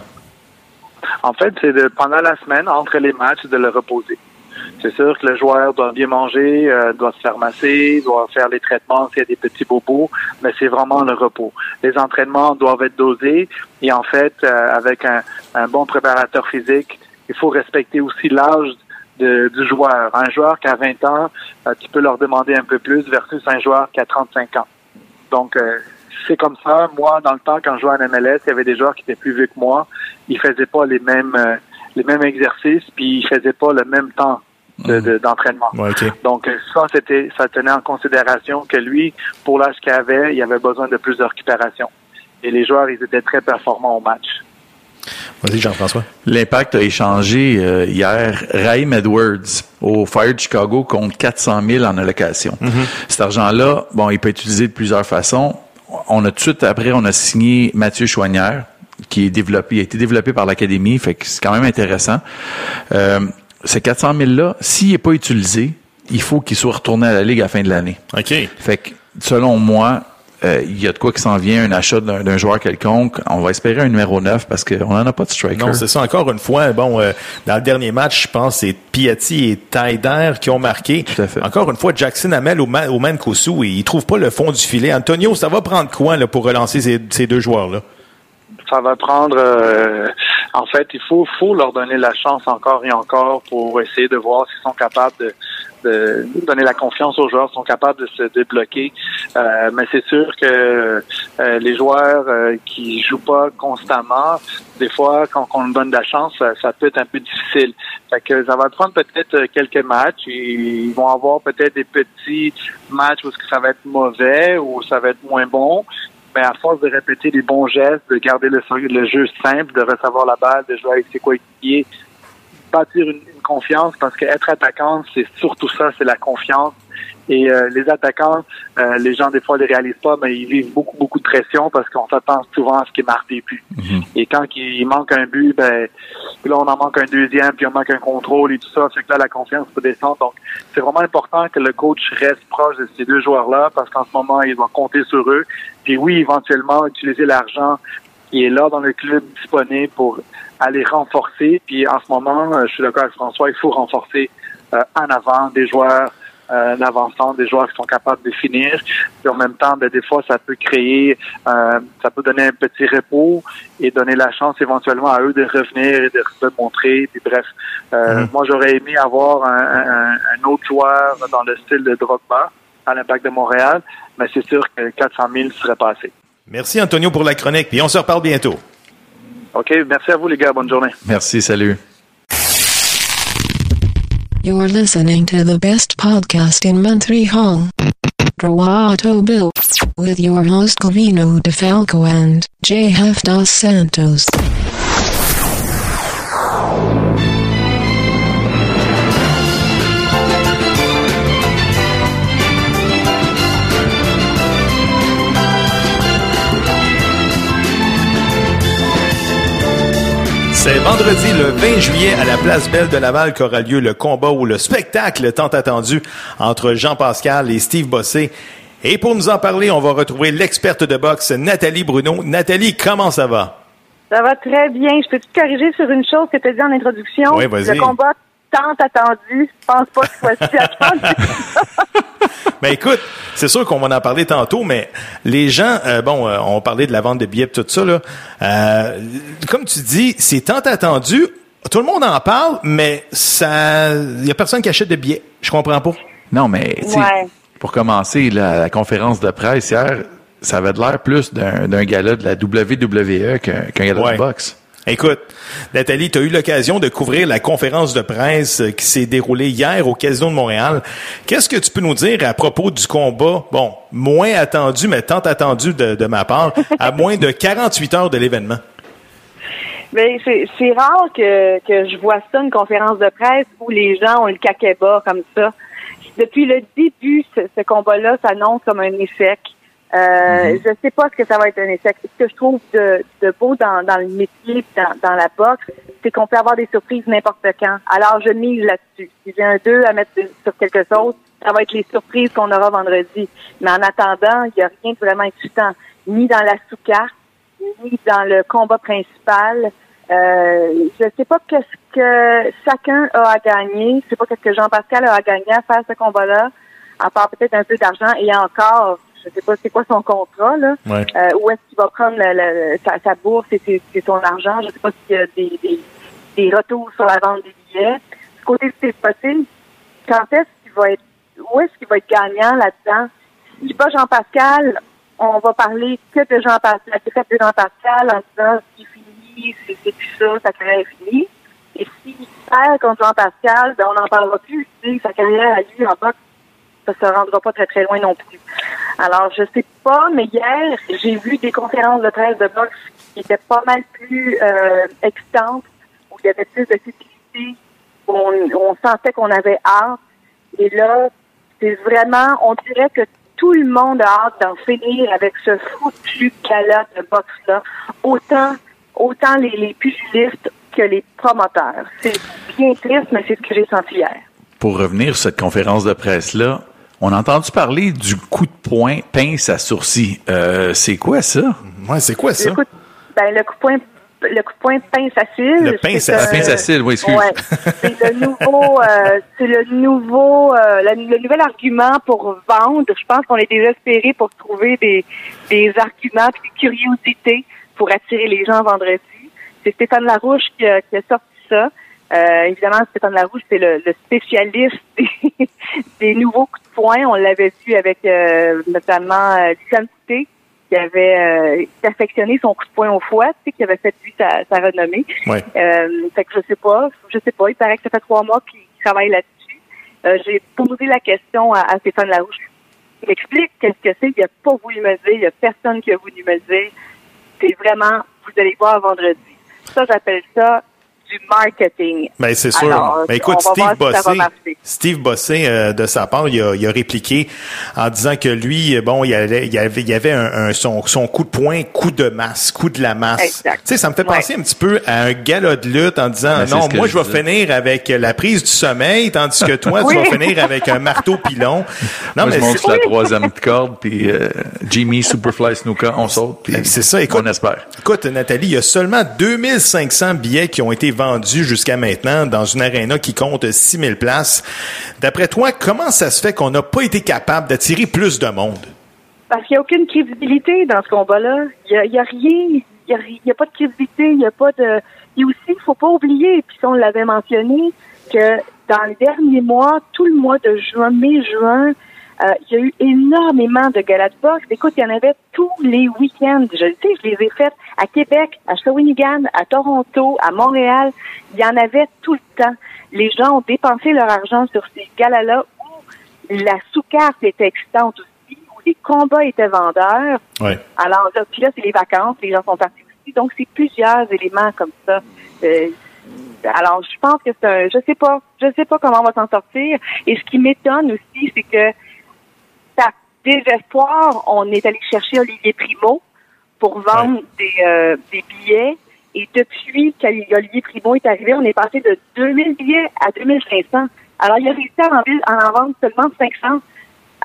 En fait, c'est de pendant la semaine, entre les matchs, de le reposer. C'est sûr que le joueur doit bien manger, euh, doit se faire masser, doit faire les traitements s'il y a des petits bobos, mais c'est vraiment le repos. Les entraînements doivent être dosés et en fait, euh, avec un, bon préparateur physique, il faut respecter aussi l'âge du joueur. Un joueur qui a 20 ans, euh, tu peux leur demander un peu plus versus un joueur qui a 35 ans. Donc, c'est comme ça. Moi, dans le temps, quand je jouais en MLS, il y avait des joueurs qui étaient plus vieux que moi. Ils faisaient pas les mêmes les mêmes exercices, puis ils faisaient pas le même temps de- de- d'entraînement. Ouais. Donc ça, c'était ça tenait en considération que lui, pour l'âge qu'il avait, il avait besoin de plus de récupération. Et les joueurs, ils étaient très performants au match. Vas-y, Jean-François. L'Impact a échangé euh, hier Raheem Edwards au Fire de Chicago contre 400 000 en allocation. Cet argent-là, bon, il peut être utilisé de plusieurs façons. On a tout de suite après, on a signé Mathieu Chouanière, qui est développé, il a été développé par l'académie, fait que c'est quand même intéressant. Euh, ces 400 000 là, s'il n'est pas utilisé, il faut qu'il soit retourné à la ligue à la fin de l'année. OK. Fait que, selon moi, euh, il y a de quoi qui s'en vient, un achat d'un d'un joueur quelconque. On va espérer un numéro 9 parce qu'on n'en a pas de striker. Non, c'est ça. Encore une fois, bon, euh, dans le dernier match, je pense que c'est Piatti et Taider qui ont marqué. Tout à fait. Encore une fois, Jackson Hamel au, Man au Mancosu et il trouve pas le fond du filet. Antonio, ça va prendre quoi là, pour relancer ces, ces deux joueurs-là? Ça va prendre. euh, en fait, il faut, leur donner la chance encore et encore pour essayer de voir s'ils sont capables de, de donner la confiance aux joueurs, sont capables de se débloquer. Euh, mais c'est sûr que euh, les joueurs euh, qui jouent pas constamment, des fois, quand on leur donne de la chance, ça, peut être un peu difficile. Fait que ça va prendre peut-être euh, quelques matchs. Ils vont avoir peut-être des petits matchs où ça va être mauvais ou ça va être moins bon. Mais à force de répéter les bons gestes, de garder le, le jeu simple, de recevoir la balle, de jouer avec ses coéquipiers, bâtir une, une confiance, parce qu'être attaquant, c'est surtout ça, c'est la confiance. Et euh, les attaquants, euh, les gens des fois ne les réalisent pas, mais ils vivent beaucoup, beaucoup de pression parce qu'on s'attend souvent à ce qu'ils marquent des buts. Et quand il manque un but, ben puis là on en manque un deuxième, puis on manque un contrôle et tout ça, fait que là la confiance peut descendre. Donc c'est vraiment important que le coach reste proche de ces deux joueurs-là parce qu'en ce moment il doit compter sur eux. Puis oui, éventuellement utiliser l'argent qui est là dans le club disponible pour aller renforcer. Puis en ce moment, euh, je suis d'accord avec François, il faut renforcer euh, en avant des joueurs euh, avançant, des joueurs qui sont capables de finir. Puis en même temps, ben, des fois, ça peut créer, euh, ça peut donner un petit repos et donner la chance éventuellement à eux de revenir et de se montrer. Puis bref, euh, moi j'aurais aimé avoir un, un- un autre joueur dans le style de Drogba à l'Impact de Montréal, mais c'est sûr que 400 000 serait passé. Merci Antonio pour la chronique, puis on se reparle bientôt. OK, merci à vous les gars, bonne journée. Merci, salut. You're listening to the best podcast in Montreal. Roato Bill. With your host Covino DeFalco and JF Dos Santos. C'est vendredi le 20 juillet à la place Belle de Laval qu'aura lieu le combat ou le spectacle tant attendu entre Jean-Pascal et Steve Bossé. Et pour nous en parler, on va retrouver l'experte de boxe Nathalie Bruno. Nathalie, comment ça va? Ça va très bien. Je peux te corriger sur une chose que tu as dit en introduction? Oui, vas-y. Le combat tant attendu. Je pense pas qu'il soit si attendu. Ben [laughs] écoute, c'est sûr qu'on va en parler tantôt, mais les gens, euh, bon, euh, on parlait de la vente de billets, pis tout ça là. Euh, comme tu dis, c'est tant attendu. Tout le monde en parle, mais ça, il y a personne qui achète de billets. Je comprends pas. Non, mais tu sais, Ouais. pour commencer, la, la conférence de presse hier, ça avait de l'air plus d'un gala de la WWE qu'un qu'un gala Ouais. de boxe. Écoute, Nathalie, tu as eu l'occasion de couvrir la conférence de presse qui s'est déroulée hier au Casino de Montréal. Qu'est-ce que tu peux nous dire à propos du combat, bon, moins attendu, mais tant attendu de, de ma part, à [laughs] moins de 48 heures de l'événement? Mais c'est c'est rare que, que je vois ça, une conférence de presse où les gens ont le caquet bas comme ça. Depuis le début, ce, ce combat-là s'annonce comme un échec. Euh, Je sais pas ce que ça va être un échec. Ce que je trouve de, de beau dans, dans le métier, dans, dans la boxe, c'est qu'on peut avoir des surprises n'importe quand. Alors, je mise là-dessus. Si j'ai un 2 à mettre sur quelque chose, ça va être les surprises qu'on aura vendredi. Mais en attendant, il n'y a rien de vraiment excitant, ni dans la sous-carte, ni dans le combat principal. Euh, je sais pas qu'est-ce que chacun a à gagner. Je sais pas qu'est-ce que Jean-Pascal a à gagner à faire ce combat-là, à part peut-être un peu d'argent. Et encore, je sais pas c'est quoi son contrat, là. Ouais. Euh, où est-ce qu'il va prendre sa, sa bourse et c'est son argent. Je sais pas s'il y a des, des, des retours sur la vente des billets. Du côté de Steve Possible, quand est-ce qu'il va être, où est-ce qu'il va être gagnant là-dedans? Si pas Jean-Pascal, on va parler que de Jean-Pascal, la défaite de Jean-Pascal en disant c'est fini, c'est plus ça, sa carrière est finie. Et s'il perd contre Jean-Pascal, ben on n'en parlera plus. Sa carrière à lui en boxe, ça se rendra pas très très loin non plus. Alors, je sais pas, mais hier, j'ai vu des conférences de presse de boxe qui étaient pas mal plus euh, excitantes, où il y avait plus de subtilité, où on, sentait qu'on avait hâte. Et là, c'est vraiment, on dirait que tout le monde a hâte d'en finir avec ce foutu gala de boxe-là. Autant, autant les, les que les promoteurs. C'est bien triste, mais c'est ce que j'ai senti hier. Pour revenir sur cette conférence de presse-là, on a entendu parler du coup de poing pince à sourcil. Euh, c'est quoi ça? Ouais, c'est quoi ça? Le coup, de- ben, le coup de poing, le coup de poing pince à cils. Le pince c'est à. Pince à cils, oui, excuse. Ouais, c'est le nouveau, euh, c'est le nouveau, euh, le nouvel argument pour vendre. Je pense qu'on est désespéré pour trouver des, des arguments puis des curiosités pour attirer les gens vendredi. C'est Stéphane Larouche qui a, qui a sorti ça. Euh, évidemment, Stéphane Larouche, c'est le, le spécialiste [laughs] des, des nouveaux coups de poing. On l'avait vu avec euh, notamment euh, Lucien Couté, qui avait euh, perfectionné son coup de poing au foie, tu sais, qui avait fait lui sa, sa renommée. Ouais. Euh, fait que je sais pas, je sais pas. Il paraît que ça fait trois mois qu'il travaille là-dessus. Euh, J'ai posé la question à, à Stéphane Larouche. Il m'explique qu'est-ce que c'est. Il n'a pas voulu me dire. Il n'y a personne qui a voulu me dire. C'est vraiment, vous allez voir vendredi. Ça, j'appelle ça du marketing. Ben, c'est sûr. Alors, Ben, écoute, on va Steve voir si ça va Bossé. Steve Bossé, euh, de sa part, il a, il a répliqué en disant que lui, bon, il, allait- il avait, il y avait un, un- son, son coup de poing, coup de masse, coup de la masse. Exact. Tu sais, ça me fait Ouais. penser un petit peu à un gala de lutte en disant, Ben, non, moi, je je vais finir avec la prise du sommeil, tandis que toi, tu Oui. vas finir avec un marteau pilon. [laughs] Non, Moi, je monte la troisième corde, puis euh, Jimmy Superfly Snooker, on saute, puis Ben, c'est ça, écoute. on espère. Écoute, Nathalie, il y a seulement 2500 billets qui ont été vendus jusqu'à maintenant dans une aréna qui compte 6000 places. D'après toi, comment ça se fait qu'on n'a pas été capable d'attirer plus de monde? Parce qu'il n'y a aucune crédibilité dans ce combat-là. Il n'y a, rien. Il n'y a, pas de crédibilité. Il n'y a pas de. Et aussi, il faut pas oublier, puis on l'avait mentionné, que dans les derniers mois, tout le mois de juin, mai-juin, euh, il y a eu énormément de galas de boxe. Écoute, il y en avait tous les week-ends. Je le sais, je les ai faites à Québec, à Shawinigan, à Toronto, à Montréal. Il y en avait tout le temps. Les gens ont dépensé leur argent sur ces galas-là où la sous-carte était excitante aussi, où les combats étaient vendeurs. Ouais. Alors, là, puis là, c'est les vacances, les gens sont partis aussi. Donc, c'est plusieurs éléments comme ça. Euh, alors, je pense que c'est un, je sais pas, je sais pas comment on va s'en sortir. Et ce qui m'étonne aussi, c'est que, par désespoir, on est allé chercher Olivier Primo pour vendre des, euh, des billets. Et depuis qu'Olivier Primo est arrivé, on est passé de 2000 billets à 2500. Alors, il a réussi à en, à en vendre seulement 500.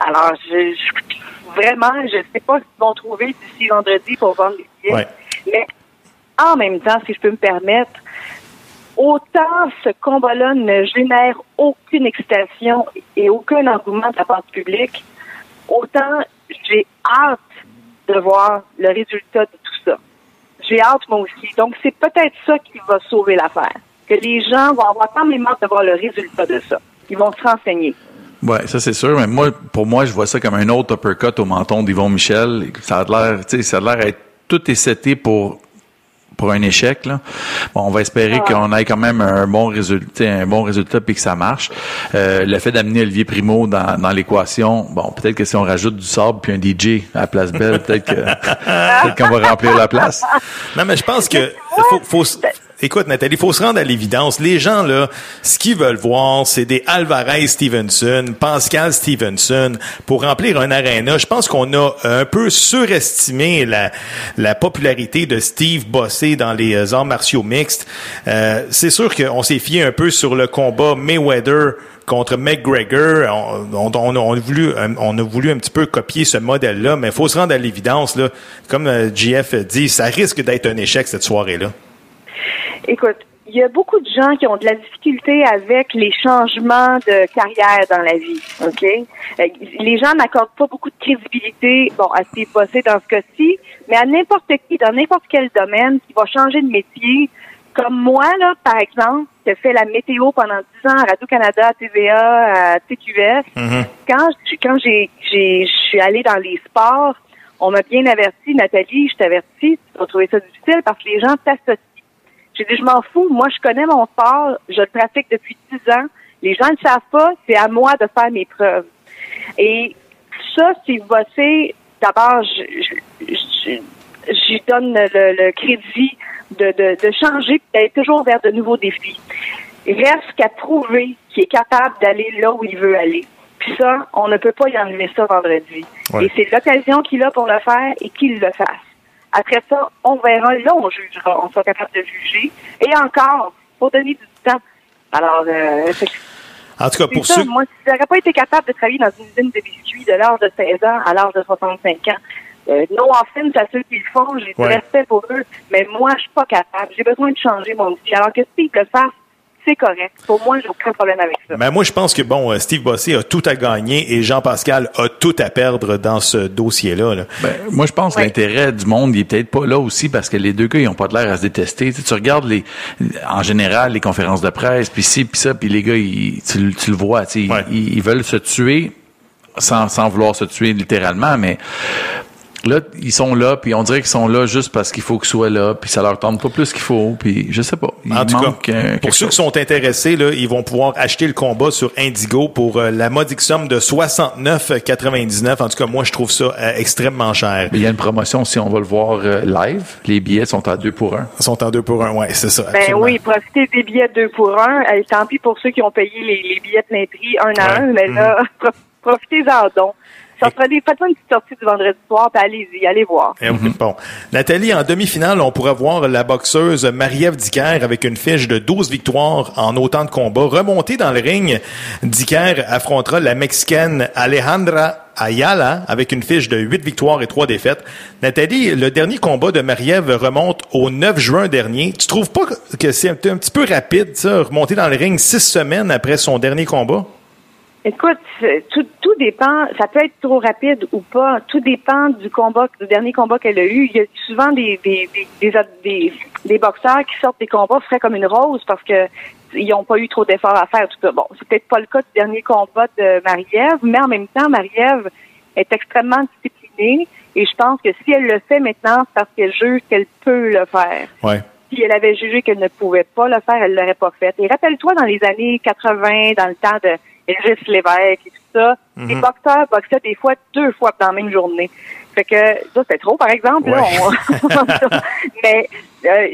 Alors, je, je- vraiment, je sais pas ce qu'ils vont trouver d'ici vendredi pour vendre des billets. Ouais. Mais en même temps, si je peux me permettre, autant ce combat-là ne génère aucune excitation et aucun engouement de la part du public, autant j'ai hâte de voir le résultat de tout ça. J'ai hâte moi aussi. Donc, c'est peut-être ça qui va sauver l'affaire. Que les gens vont avoir quand même hâte de voir le résultat de ça. Ils vont se renseigner. Ouais, ça c'est sûr. Mais moi, pour moi, je vois ça comme un autre uppercut au menton d'Yvon Michel. Ça a l'air, tu sais, ça a l'air être tout est pour pour un échec là. Bon, on va espérer qu'on ait quand même un bon résultat, un bon résultat puis que ça marche. Euh, le fait d'amener Olivier Primo dans, dans l'équation, bon, peut-être que si on rajoute du sable puis un DJ à la place belle, peut-être que [laughs] peut-être qu'on va remplir la place. Non, mais je pense que faut, faut écoute, Nathalie, il faut se rendre à l'évidence. Les gens, là, ce qu'ils veulent voir, c'est des Alvarez Stevenson, Pascal Stevenson pour remplir un aréna. Je pense qu'on a un peu surestimé la, la popularité de Steve Bossé dans les euh, arts martiaux mixtes. Euh, c'est sûr qu'on s'est fié un peu sur le combat Mayweather contre McGregor. On, on, on, a voulu, on a voulu un petit peu copier ce modèle-là, mais il faut se rendre à l'évidence. Là. Comme euh, JF dit, ça risque d'être un échec cette soirée-là. Écoute, il y a beaucoup de gens qui ont de la difficulté avec les changements de carrière dans la vie, OK? Euh, Les gens n'accordent pas beaucoup de crédibilité, bon, à Steve Bossé dans ce cas-ci, mais à n'importe qui, dans n'importe quel domaine, qui va changer de métier, comme moi, là, par exemple, qui ai fait la météo pendant 10 ans à Radio-Canada, à TVA, à TQS, quand, je- quand j'ai, j'ai, je suis allée dans les sports, on m'a bien averti, Nathalie, je t'avertis, tu vas trouver ça difficile parce que les gens t'associent. J'ai dit, je m'en fous. Moi, je connais mon sport. Je le pratique depuis 10 ans. Les gens ne le savent pas. C'est à moi de faire mes preuves. Et ça, c'est voté. D'abord, je, je, je- j'y donne le, le crédit de, de, de changer et d'aller toujours vers de nouveaux défis. Il reste qu'à prouver qu'il est capable d'aller là où il veut aller. Puis ça, on ne peut pas y enlever ça vendredi. Ouais. Et c'est l'occasion qu'il a pour le faire et qu'il le fasse. Après ça, on verra. Là, on jugera. On sera capable de juger. Et encore, faut donner du temps. Alors, euh, En tout cas, pour ça. ceux... Moi, si j'aurais pas été capable de travailler dans une usine de biscuits de l'âge de 16 ans à l'âge de 65 ans, euh, no offense à ceux qui le font, j'ai du Ouais. respect pour eux, mais moi, je suis pas capable. J'ai besoin de changer mon outil. Alors que Steve le fasse, c'est correct. Pour moi, j'ai aucun problème avec ça. Ben moi, je pense que bon, euh, Steve Bossé a tout à gagner et Jean-Pascal a tout à perdre dans ce dossier-là. là. Ben, moi, je pense que l'intérêt du monde, il est peut-être pas là aussi parce que les deux gars, ils ont pas de l'air à se détester. Tu, sais, tu regardes les, en général, les conférences de presse, puis ci, puis ça, puis les gars, ils, tu, le- tu le vois, tu sais, Ouais. ils, ils veulent se tuer sans, sans vouloir se tuer littéralement, mais là, ils sont là, puis on dirait qu'ils sont là juste parce qu'il faut qu'ils soient là, puis ça leur tente pas plus qu'il faut, puis je sais pas. Il En tout manque, cas, euh, pour ceux qui sont intéressés, là, ils vont pouvoir acheter le combat sur Indigo pour euh, la modique somme de 69,99. En tout cas, moi, je trouve ça euh, extrêmement cher. Il y a une promotion si on va le voir euh, live. Les billets sont à deux pour un. Ils sont en deux pour un, ouais, c'est ça. Ben absolument. oui, profitez des billets deux pour un. Euh, tant pis pour ceux qui ont payé les, les billets de plein prix un à Ouais. un, mais là, prof- [laughs] profitez-en donc. Faites-moi une petite sortie du vendredi soir, allez-y, allez voir. Eh Bon. Nathalie, en demi-finale, on pourra voir la boxeuse Marie-Ève avec une fiche de 12 victoires en autant de combats. Remontée dans le ring, Dicker affrontera la Mexicaine Alejandra Ayala avec une fiche de 8 victoires et 3 défaites. Nathalie, le dernier combat de Marie-Ève remonte au 9 juin dernier. Tu trouves pas que c'est un petit peu rapide, ça, remonter dans le ring six semaines après son dernier combat? Écoute, c'est- tout, tout dépend. Ça peut être trop rapide ou pas. Tout dépend du combat, du dernier combat qu'elle a eu. Il y a souvent des des, des, des, des- boxeurs qui sortent des combats frais comme une rose parce que ils n'ont pas eu trop d'efforts à faire. Bon, c'est peut-être pas le cas du dernier combat de Marie-Ève, mais en même temps, Marie-Ève est extrêmement disciplinée et je pense que si elle le fait maintenant, c'est parce qu'elle juge qu'elle peut le faire Ouais. si elle avait jugé qu'elle ne pouvait pas le faire, elle l'aurait pas fait. Et rappelle-toi, dans les années 80, dans le temps de Elvis Lévesque et tout ça, les boxeurs boxaient des fois deux fois dans la même journée. Fait que ça, c'était trop, par exemple. là, on- [laughs] Mais euh,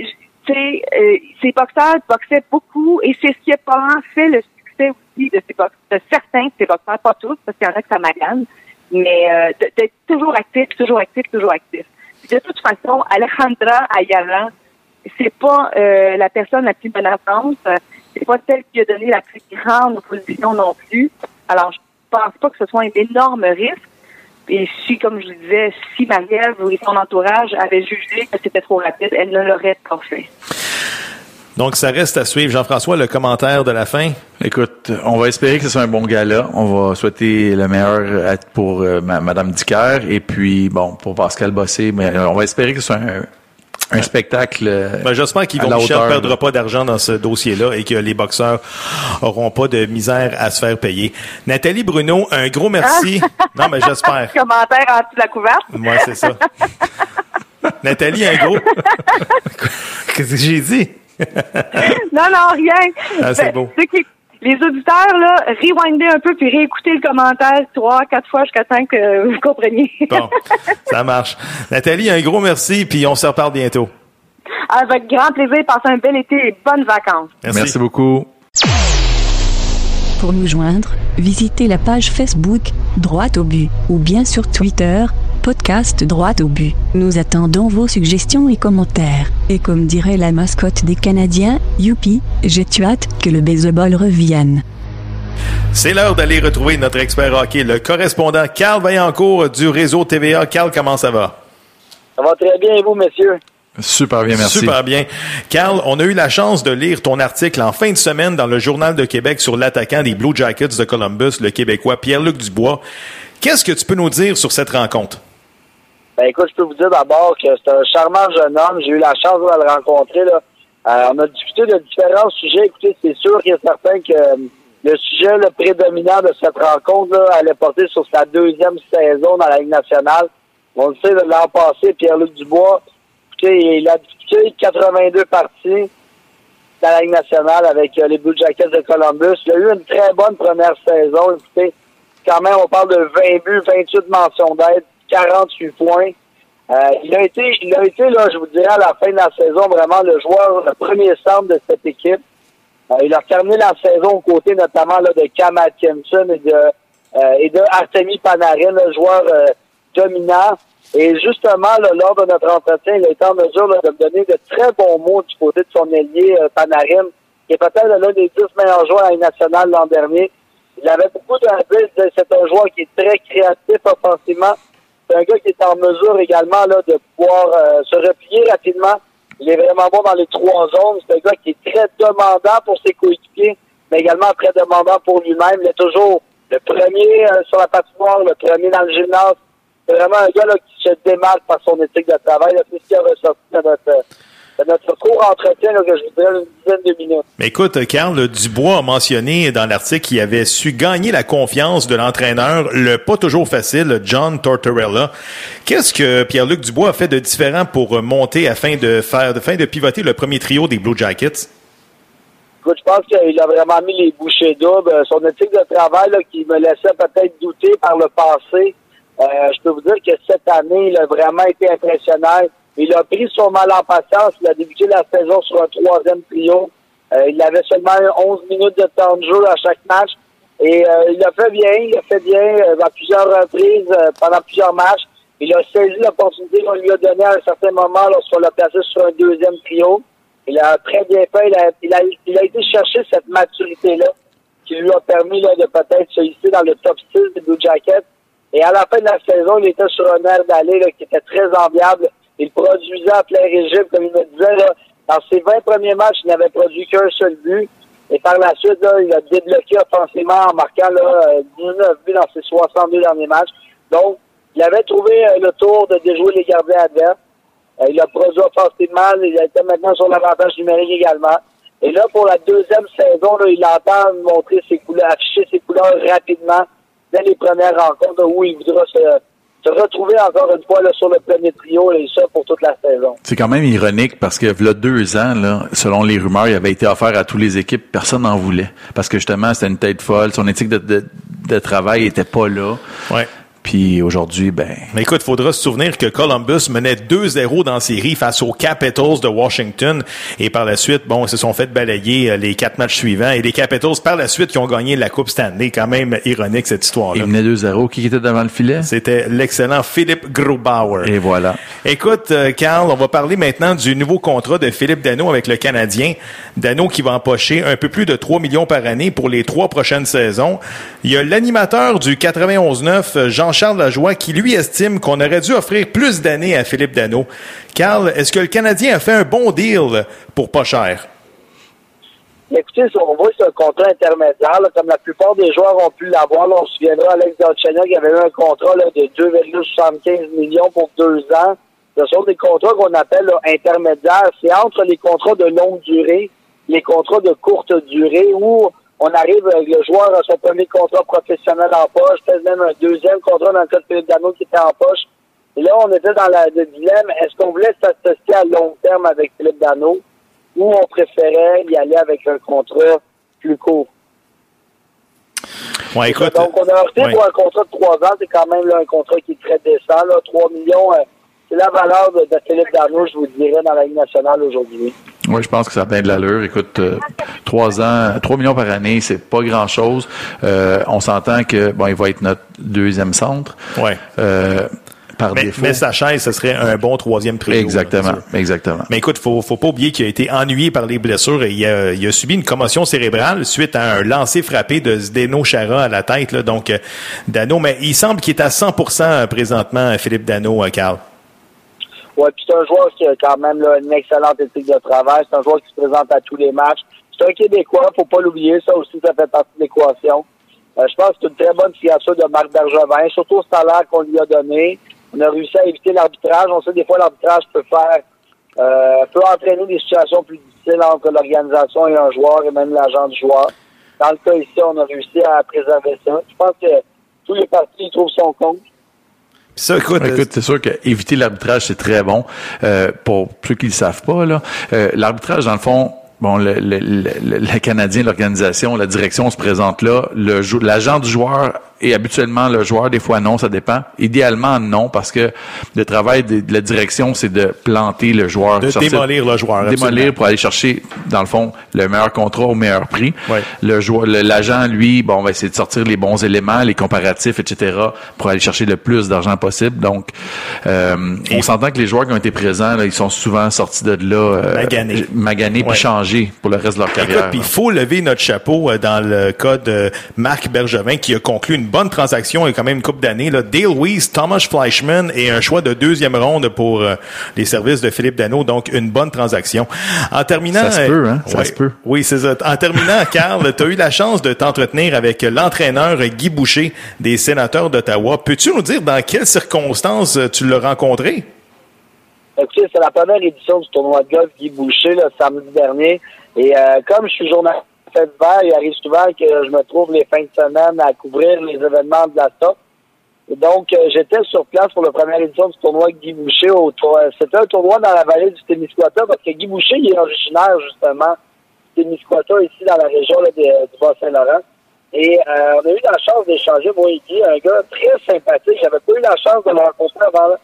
tu sais, euh, ces boxeurs boxaient beaucoup et c'est ce qui a pas fait le succès aussi de, ces box- de certains de ces boxeurs, pas tous, parce qu'il y en a que ça magane, mais euh, d'être toujours actif, toujours actif, toujours actif. De toute façon, Alejandra Ayala, c'est pas euh, la personne la plus menaçante, c'est pas celle qui a donné la plus grande opposition non plus. Alors, je pense pas que ce soit un énorme risque. Et si, comme je le disais, si Marie-Ève et son entourage avaient jugé que c'était trop rapide, elle ne l'aurait pas fait. Donc, ça reste à suivre. Jean-François, le commentaire de la fin? Écoute, on va espérer que ce soit un bon gala. On va souhaiter le meilleur pour euh, ma- Madame Dicker et puis bon pour Pascal Bossé, mais on va espérer que ce soit un, un spectacle. euh, Ben, j'espère qu'Yvon Michel ne perdra pas d'argent dans ce dossier-là et que les boxeurs auront pas de misère à se faire payer. Nathalie Bruno, un gros merci. [laughs] non, mais j'espère. [laughs] Commentaire en dessous de la couverte. Moi, c'est ça. [laughs] Nathalie, un gros. Qu'est-ce que j'ai dit? Non, non, rien. Ah, c'est Ben, beau. ceux qui- les auditeurs, là, rewindez un peu puis réécoutez le commentaire trois, quatre fois jusqu'à temps que vous compreniez. Bon, ça marche. Nathalie, un gros merci, puis on se reparle bientôt. Avec grand plaisir, passez un bel été et bonnes vacances. Merci beaucoup. Pour nous joindre, visitez la page Facebook Droite au but ou bien sur Twitter podcast Droite au but. Nous attendons vos suggestions et commentaires. Et comme dirait la mascotte des Canadiens, youpi, j'ai hâte que le baseball revienne. C'est l'heure d'aller retrouver notre expert hockey, le correspondant Carl Vaillancourt du réseau TVA. Carl, comment ça va? Ça va très bien, et vous, messieurs? Super bien, merci. Super bien. Carl, on a eu la chance de lire ton article en fin de semaine dans le Journal de Québec sur l'attaquant des Blue Jackets de Columbus, le Québécois Pierre-Luc Dubois. Qu'est-ce que tu peux nous dire sur cette rencontre? Ben écoute, je peux vous dire d'abord que c'est un charmant jeune homme. J'ai eu la chance de le rencontrer. Là. Euh, on a discuté de différents sujets. Écoutez, c'est sûr qu'il certain que euh, le sujet le prédominant de cette rencontre là, allait porter sur sa deuxième saison dans la Ligue nationale. On le sait, l'an passé, Pierre-Luc Dubois, écoutez, il a disputé 82 parties dans la Ligue nationale avec euh, les Blue Jackets de Columbus. Il a eu une très bonne première saison. Écoutez, quand même, on parle de 20 buts, 28 mentions d'aide, 48 points. Euh, il a été, il a été, là, je vous dirais, à la fin de la saison, vraiment le joueur, premier centre de cette équipe. Euh, il a terminé la saison aux côtés notamment là, de Cam Atkinson et de, euh, et de Panarin, le joueur dominant. Et justement, lors de notre entretien, il a été en mesure de me donner de très bons mots du côté de son ailier Panarin, qui est peut-être l'un des dix meilleurs joueurs à la nationale l'an dernier. Il avait beaucoup de C'est un joueur qui est très créatif offensivement. C'est un gars qui est en mesure également là, de pouvoir se replier rapidement il est vraiment bon dans les trois zones. C'est un gars qui est très demandant pour ses coéquipiers, mais également très demandant pour lui-même. Il est toujours le premier euh, sur la patinoire, le premier dans le gymnase. C'est vraiment un gars là, qui se démarque par son éthique de travail. C'est ce qui a ressorti de notre, notre court entretien que je vous dirais une dizaine de minutes. Mais écoute, Carl Dubois a mentionné dans l'article qu'il avait su gagner la confiance de l'entraîneur, le pas toujours facile, John Tortorella. Qu'est-ce que Pierre-Luc Dubois a fait de différent pour monter afin de faire, afin de pivoter le premier trio des Blue Jackets? Écoute, je pense qu'il a vraiment mis les bouchées doubles. Son éthique de travail là, qui me laissait peut-être douter par le passé, euh, je peux vous dire que cette année, il a vraiment été impressionnant. Il a pris son mal en patience. Il a débuté la saison sur un troisième trio. Euh, il avait seulement 11 minutes de temps de jeu à chaque match. Et euh, il a fait bien. Il a fait bien euh, à plusieurs reprises pendant plusieurs matchs. Il a saisi l'opportunité qu'on lui a donnée à un certain moment lorsqu'on l'a placé sur un deuxième trio. Il a très bien fait. Il a, été chercher cette maturité-là qui lui a permis de peut-être se hisser dans le top 6 des Blue Jackets. Et à la fin de la saison, il était sur un air d'aller qui était très enviable. Il produisait à plein régime, comme il me disait. Là, dans ses 20 premiers matchs, il n'avait produit qu'un seul but. Et par la suite, là, il a débloqué offensivement en marquant là, 19 buts dans ses 62 derniers matchs. Donc, il avait trouvé euh, le tour de déjouer les gardiens adverses. Euh, il a produit offensivement. Il était maintenant sur l'avantage numérique également. Et là, pour la deuxième saison, là, il entend montrer ses couleurs, afficher ses couleurs rapidement dès les premières rencontres où il voudra se, se retrouver encore une fois là, sur le premier trio et ça pour toute la saison. C'est quand même ironique parce que il y a deux ans, là, selon les rumeurs, il avait été offert à toutes les équipes, personne n'en voulait. Parce que justement, c'était une tête folle, son éthique de, de, de travail était pas là. Ouais. Puis aujourd'hui, ben. Mais écoute, faudra se souvenir que Columbus menait 2-0 dans la série face aux Capitals de Washington. Et par la suite, bon, ils se sont fait balayer euh, les quatre matchs suivants. Et les Capitals, par la suite, qui ont gagné la Coupe Stanley. Quand même ironique, cette histoire-là. Ils menaient 2-0. Qui était devant le filet? C'était l'excellent Philippe Grubauer. Et voilà. Écoute, euh, Carl, on va parler maintenant du nouveau contrat de Philippe Dano avec le Canadien. Dano qui va empocher un peu plus de 3 millions par année pour les trois prochaines saisons. Il y a l'animateur du 91-9, Jean Jean-Charles Lajoie, qui lui estime qu'on aurait dû offrir plus d'années à Philippe Dano. Carl, est-ce que le Canadien a fait un bon deal pour pas cher? Écoutez, on voit c'est un contrat intermédiaire, comme la plupart des joueurs ont pu l'avoir. on se souviendra, Alex qui avait eu un contrat de 2,75 millions pour deux ans. Ce sont des contrats qu'on appelle intermédiaires. C'est entre les contrats de longue durée, les contrats de courte durée, où on arrive avec le joueur à son premier contrat professionnel en poche, peut-être même un deuxième contrat dans le cas de Philippe Dano qui était en poche. Et là, on était dans la, le dilemme, est-ce qu'on voulait s'associer à long terme avec Philippe Dano ou on préférait y aller avec un contrat plus court? Ouais, écoute, Donc, on a opté ouais. pour un contrat de trois ans. C'est quand même là, un contrat qui est très décent. Là, 3 millions, euh, c'est la valeur de, de Philippe Dano, je vous dirais, dans la Ligue nationale aujourd'hui. Oui, je pense que ça a bien de l'allure. Écoute, euh, trois ans, trois millions par année, c'est pas grand chose. on s'entend que bon, il va être notre deuxième centre. Ouais. Euh, par mais, défaut. mais sa chaise, ce serait un bon troisième trio. Exactement, exactement. Mais écoute, faut, faut pas oublier qu'il a été ennuyé par les blessures et il a, il a subi une commotion cérébrale suite à un lancer frappé de Zdeno Chara à la tête. Là, donc, euh, Dano, mais il semble qu'il est à 100% présentement, Philippe Dano, euh, Carl. Ouais, c'est un joueur qui a quand même une excellente éthique de travail. C'est un joueur qui se présente à tous les matchs. C'est un Québécois, faut pas l'oublier. Ça aussi, ça fait partie de l'équation. Euh, je pense que c'est une très bonne signature de Marc Bergevin, surtout au salaire qu'on lui a donné. On a réussi à éviter l'arbitrage. On sait des fois l'arbitrage peut faire euh, peut entraîner des situations plus difficiles entre l'organisation et un joueur et même l'agent du joueur. Dans le cas ici, on a réussi à préserver ça. Je pense que tous les partis trouvent son compte. Ça, écoute, Écoute, c'est sûr qu'éviter l'arbitrage, c'est très bon. Euh, pour ceux qui ne le savent pas, là, euh, l'arbitrage, dans le fond, bon, le, le, le, le Canadien, l'organisation, la direction se présente là. Le L'agent du joueur et habituellement le joueur, des fois non, ça dépend. Idéalement non, parce que le travail de, de la direction, c'est de planter le joueur. De sortir- démolir le joueur, Démolir absolument. pour aller chercher, dans le fond, le meilleur contrat au meilleur prix. Le joueur, l'agent, lui, bon, va essayer de sortir les bons éléments, les comparatifs, etc., pour aller chercher le plus d'argent possible. Donc, euh, on s'entend que les joueurs qui ont été présents, là, ils sont souvent sortis de là euh, Maganés. maganés puis changés pour le reste de leur carrière. puis il faut lever notre chapeau euh, dans le cas de Marc Bergevin qui a conclu une bonne transaction il y a quand même une couple d'années. là. Dale Weiss, Thomas Fleischman et un choix de deuxième ronde pour euh, les services de Philippe Dano. Donc, une bonne transaction. En terminant... Ça se peut, hein? Ça ouais. se peut. Oui, c'est ça. En terminant, [laughs] Carl, tu as eu la chance de t'entretenir avec l'entraîneur Guy Boucher des sénateurs d'Ottawa. Peux-tu nous dire dans quelles circonstances euh, tu l'as rencontré? Écoutez, c'est la première édition du tournoi de golf Guy Boucher, le samedi dernier. Et euh, comme je suis journaliste il arrive souvent que je me trouve les fins de semaine à couvrir les événements de la. Et donc, euh, j'étais sur place pour la première édition du tournoi Guy Boucher. Euh, C'était un tournoi dans la vallée du Témiscouata parce que Guy Boucher, il est originaire justement du Témiscouata, ici dans la région de- du Bas-Saint-Laurent. Et euh, on a eu la chance d'échanger, moi et Guy, un gars très sympathique. J'avais pas eu la chance de le rencontrer avant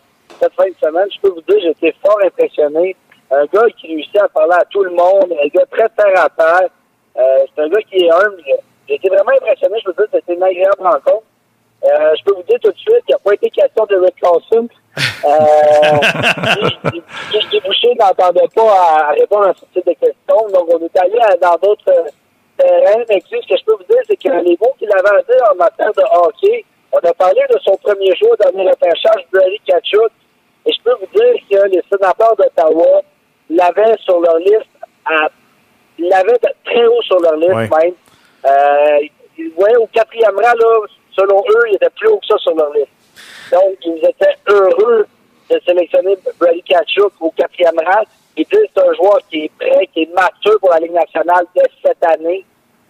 cette fin de semaine. Je peux vous dire, j'étais fort impressionné. Un gars qui réussit à parler à tout le monde, un gars très terre à terre. Euh, c'est un gars qui est humble. J'étais vraiment impressionné. Je veux dire, c'était une agréable rencontre. Euh, je peux vous dire tout de suite qu'il n'a pas été question de Rick Carlson. Euh, [laughs] Guy- Boucher n'entendait pas à, répondre à ce type de questions. Donc, on est allé à- dans d'autres euh, terrains. Mais ce que je peux vous dire, c'est que les mots qu'il avait à dire en matière de hockey, on a parlé de son premier jour dernier repêchage, Brady Kachuk. Et je peux vous dire que les sénateurs d'Ottawa l'avaient sur leur liste, à, l'avaient de- très haut sur leur liste Ouais. même. Euh, ils- ouais, au quatrième rang, là, selon eux, il était plus haut que ça sur leur liste. Donc, ils étaient heureux de sélectionner Brady Kachuk au quatrième rang. Ils disent c'est un joueur qui est prêt, qui est mature pour la Ligue nationale dès cette année.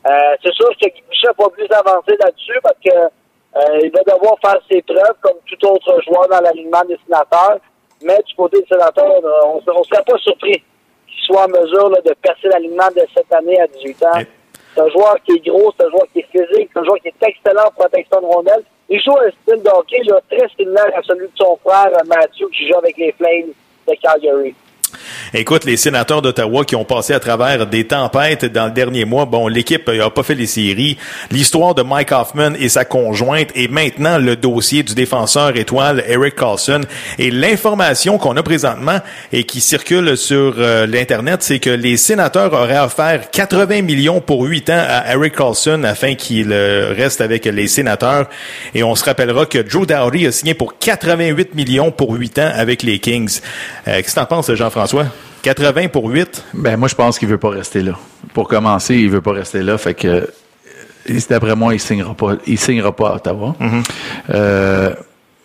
Euh, c'est sûr que n'a pas plus avancé là-dessus parce que euh, il va devoir faire ses preuves comme tout autre joueur dans l'alignement des sénateurs. Mais du côté des sénateurs, on ne serait pas surpris qu'il soit en mesure là, de percer l'alignement de cette année à 18 ans. C'est un joueur qui est gros, c'est un joueur qui est physique, c'est un joueur qui est excellent en protection de rondelles. Il joue un style de hockey là, très similaire à celui de son frère euh, Matthew qui joue avec les Flames de Calgary. Écoute, les sénateurs d'Ottawa qui ont passé à travers des tempêtes dans le dernier mois, bon, l'équipe n'a pas fait les séries. L'histoire de Mike Hoffman et sa conjointe et maintenant le dossier du défenseur étoile Eric Carlson. Et l'information qu'on a présentement et qui circule sur euh, l'Internet, c'est que les sénateurs auraient offert 80 millions pour 8 ans à Eric Carlson afin qu'il euh, reste avec les sénateurs. Et on se rappellera que Joe Dowdy a signé pour 88 millions pour 8 ans avec les Kings. Euh, Qu'est-ce que t'en penses, Jean-François? 80 pour 8? Ben moi je pense qu'il veut pas rester là. Pour commencer, il veut pas rester là, fait que euh, d'après moi, il signera pas, il signera pas à Ottawa. Euh,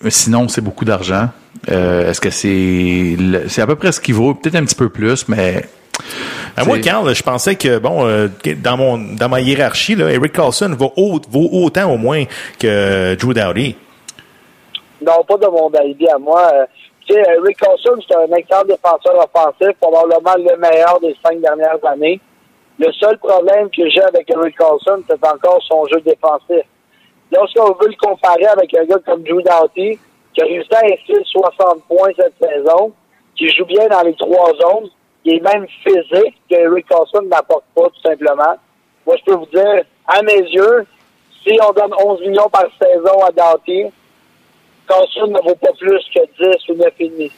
mais sinon, c'est beaucoup d'argent. Euh, Est-ce que c'est c'est à peu près ce qu'il vaut, peut-être un petit peu plus, mais À moi, Carl, je pensais que, bon, euh, dans mon dans ma hiérarchie, là, Eric Carlson vaut autant au moins que Drew Dowdy. Non, pas de mon avis à moi. Tu sais, Rick Carlson, c'est un excellent défenseur offensif, probablement le meilleur des cinq dernières années. Le seul problème que j'ai avec Rick Carlson, c'est encore son jeu défensif. Lorsqu'on veut le comparer avec un gars comme Drew Doughty, qui a réussi à inscrire 60 points cette saison, qui joue bien dans les trois zones, qui est même physique, que Eric Carlson n'apporte pas, tout simplement. Moi, je peux vous dire, à mes yeux, si on donne 11 millions par saison à Doughty, Carlson ne vaut pas plus que 10 ou 9,5.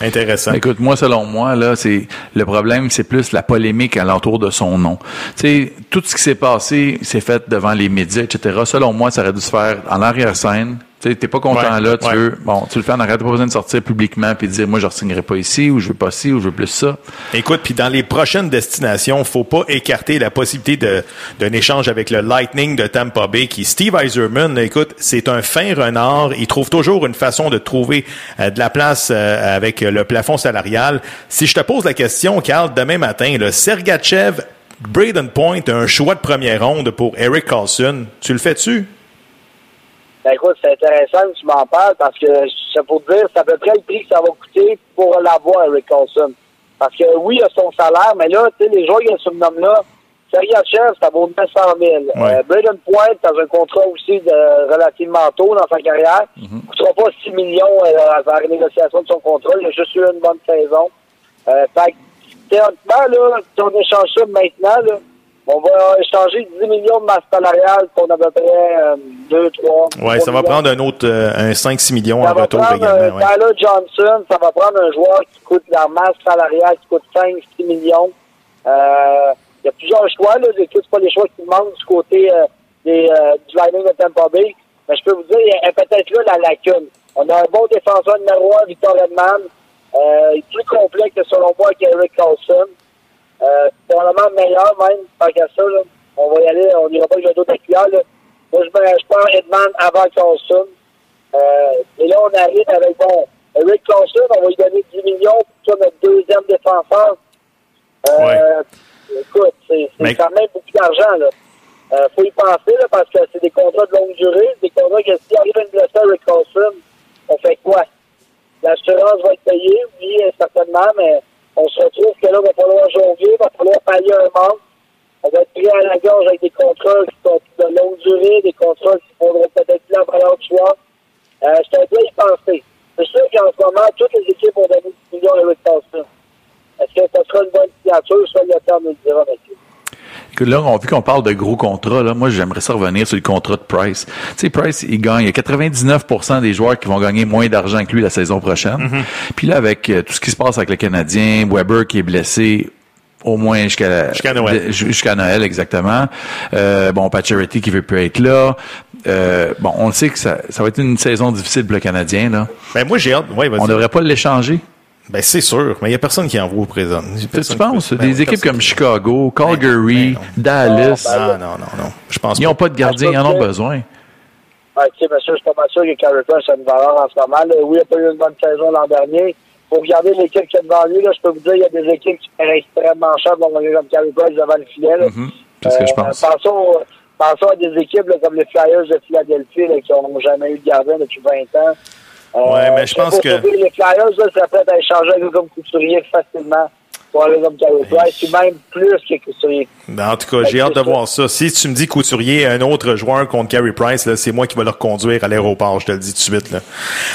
Intéressant. Écoute, moi, selon moi, là, c'est le problème, c'est plus la polémique alentour de son nom. Tu sais, tout ce qui s'est passé, c'est fait devant les médias, etc. Selon moi, ça aurait dû se faire en arrière-scène. T'es pas content Ouais, là, tu ouais. veux, bon, tu le fais en t'as pas besoin de sortir publiquement puis de dire, moi, je ne pas ici, ou je veux pas ci, ou je veux plus ça. Écoute, puis dans les prochaines destinations, faut pas écarter la possibilité d'un échange avec le Lightning de Tampa Bay, qui Steve Eiserman. Écoute, c'est un fin renard. Il trouve toujours une façon de trouver euh, de la place euh, avec le plafond salarial. Si je te pose la question, Carl, demain matin, le Sergachev, Braden Point, un choix de première ronde pour Eric Carlson, tu le fais-tu? Ben écoute, c'est intéressant que tu m'en parles parce que c'est pour te dire, c'est à peu près le prix que ça va coûter pour l'avoir, Eric Carlson. Parce que oui, il a son salaire, mais là, tu sais, les joueurs qui se nomment là, Sergachev, ça vaut 900 000. Ouais. Euh, Braden Point, dans un contrat aussi de relativement tôt dans sa carrière, ne coûtera pas 6 millions euh, à la renégociation de son contrat. Il a juste eu une bonne saison. Euh, fait que, théoriquement, là, si on échange ça maintenant, là, on va échanger 10 millions de masse salariale pour à peu près euh, 2, 3. Ouais, ça va prendre un autre, euh, un 5-6 millions en Ça retour prendre également. euh, ouais. Tyler Johnson, ça va prendre un joueur qui coûte la masse salariale, qui coûte 5-6 millions. Euh, Il y a plusieurs choix, là. C'est pas les choix qui manquent du côté euh, des, euh, du Lightning de Tampa Bay. Mais je peux vous dire, il y a peut-être là la lacune. On a un bon défenseur numéro 1, Victor Edman. Euh, il est plus complet que selon moi qu'Eric Carlson. Euh, probablement meilleur même, tant qu'à ça. Là. On va y aller, on n'ira pas avec le dos d'accueil. Là. Moi, je, je prends Edman avant Carlson. Euh, et là, on arrive avec, bon, Eric Carlson, on va lui donner 10 millions pour notre deuxième défenseur. Euh, Écoute, c'est c'est Mais- quand même beaucoup d'argent. là. Euh, faut y penser là, parce que c'est des contrats de longue durée, des contrats que s'il arrive une blessure avec Carlson, on fait quoi? L'assurance va être payée, oui, certainement, mais on se retrouve que là, il va falloir jongler, il va falloir pallier un manque. On va être pris à la gorge avec des contrats qui sont de longue durée, des contrats qui faudrait peut-être plus la valeur du choix. Euh, c'est un bien y penser. C'est sûr qu'en ce moment, toutes les équipes ont donné 10 millions à Eric. Est-ce que ça sera une bonne signature? Ça, le temps nous le dira, monsieur. Là, on, vu qu'on parle de gros contrats, là, moi, j'aimerais ça revenir sur le contrat de Price. Tu sais, Price, il gagne. Il y a 99% des joueurs qui vont gagner moins d'argent que lui la saison prochaine. Mm-hmm. Puis là, avec euh, tout ce qui se passe avec le Canadien, Weber qui est blessé, au moins jusqu'à Jusqu'à Noël. jusqu'à Noël, exactement. Euh, bon, Pacioretty qui veut plus être là. Euh, bon, on le sait que ça, ça va être une saison difficile pour le Canadien, là. Ben, moi, j'ai hâte. Ouais, vas-y. On devrait pas l'échanger. Ben, c'est sûr, mais il n'y a personne qui en vaut au présent. Tu penses? ben, des ouais, équipes comme Chicago, Calgary, ben Dallas, Non, non, non, non. Je pense ils n'ont pas de gardien, ils en ont besoin. Ah, tu sais, monsieur, je suis pas mal sûr que Carey Price a une valeur en ce moment. Là. Oui, il n'a pas eu une bonne saison l'an dernier. Pour regarder l'équipe qui est devant lui, là, je peux vous dire, il y a des équipes qui sont extrêmement chères pour gagner comme Carey Price devant le filet. là. Mhm. C'est ce que je Euh, pense. Pensons, pensons à des équipes là, comme les Flyers de Philadelphie là, qui n'ont jamais eu de gardien depuis 20 ans. Euh, Ouais, mais je sais pense que- surtout Les Flyers, là, ça peut être échangé avec eux comme couturier facilement pour aller comme Carey Price, ou même plus que couturier. Ben, en tout cas, j'ai hâte de voir ça. Si tu me dis couturier, un autre joueur contre Carey Price, là, c'est moi qui vais le reconduire à l'aéroport, je te le dis tout de suite. Là.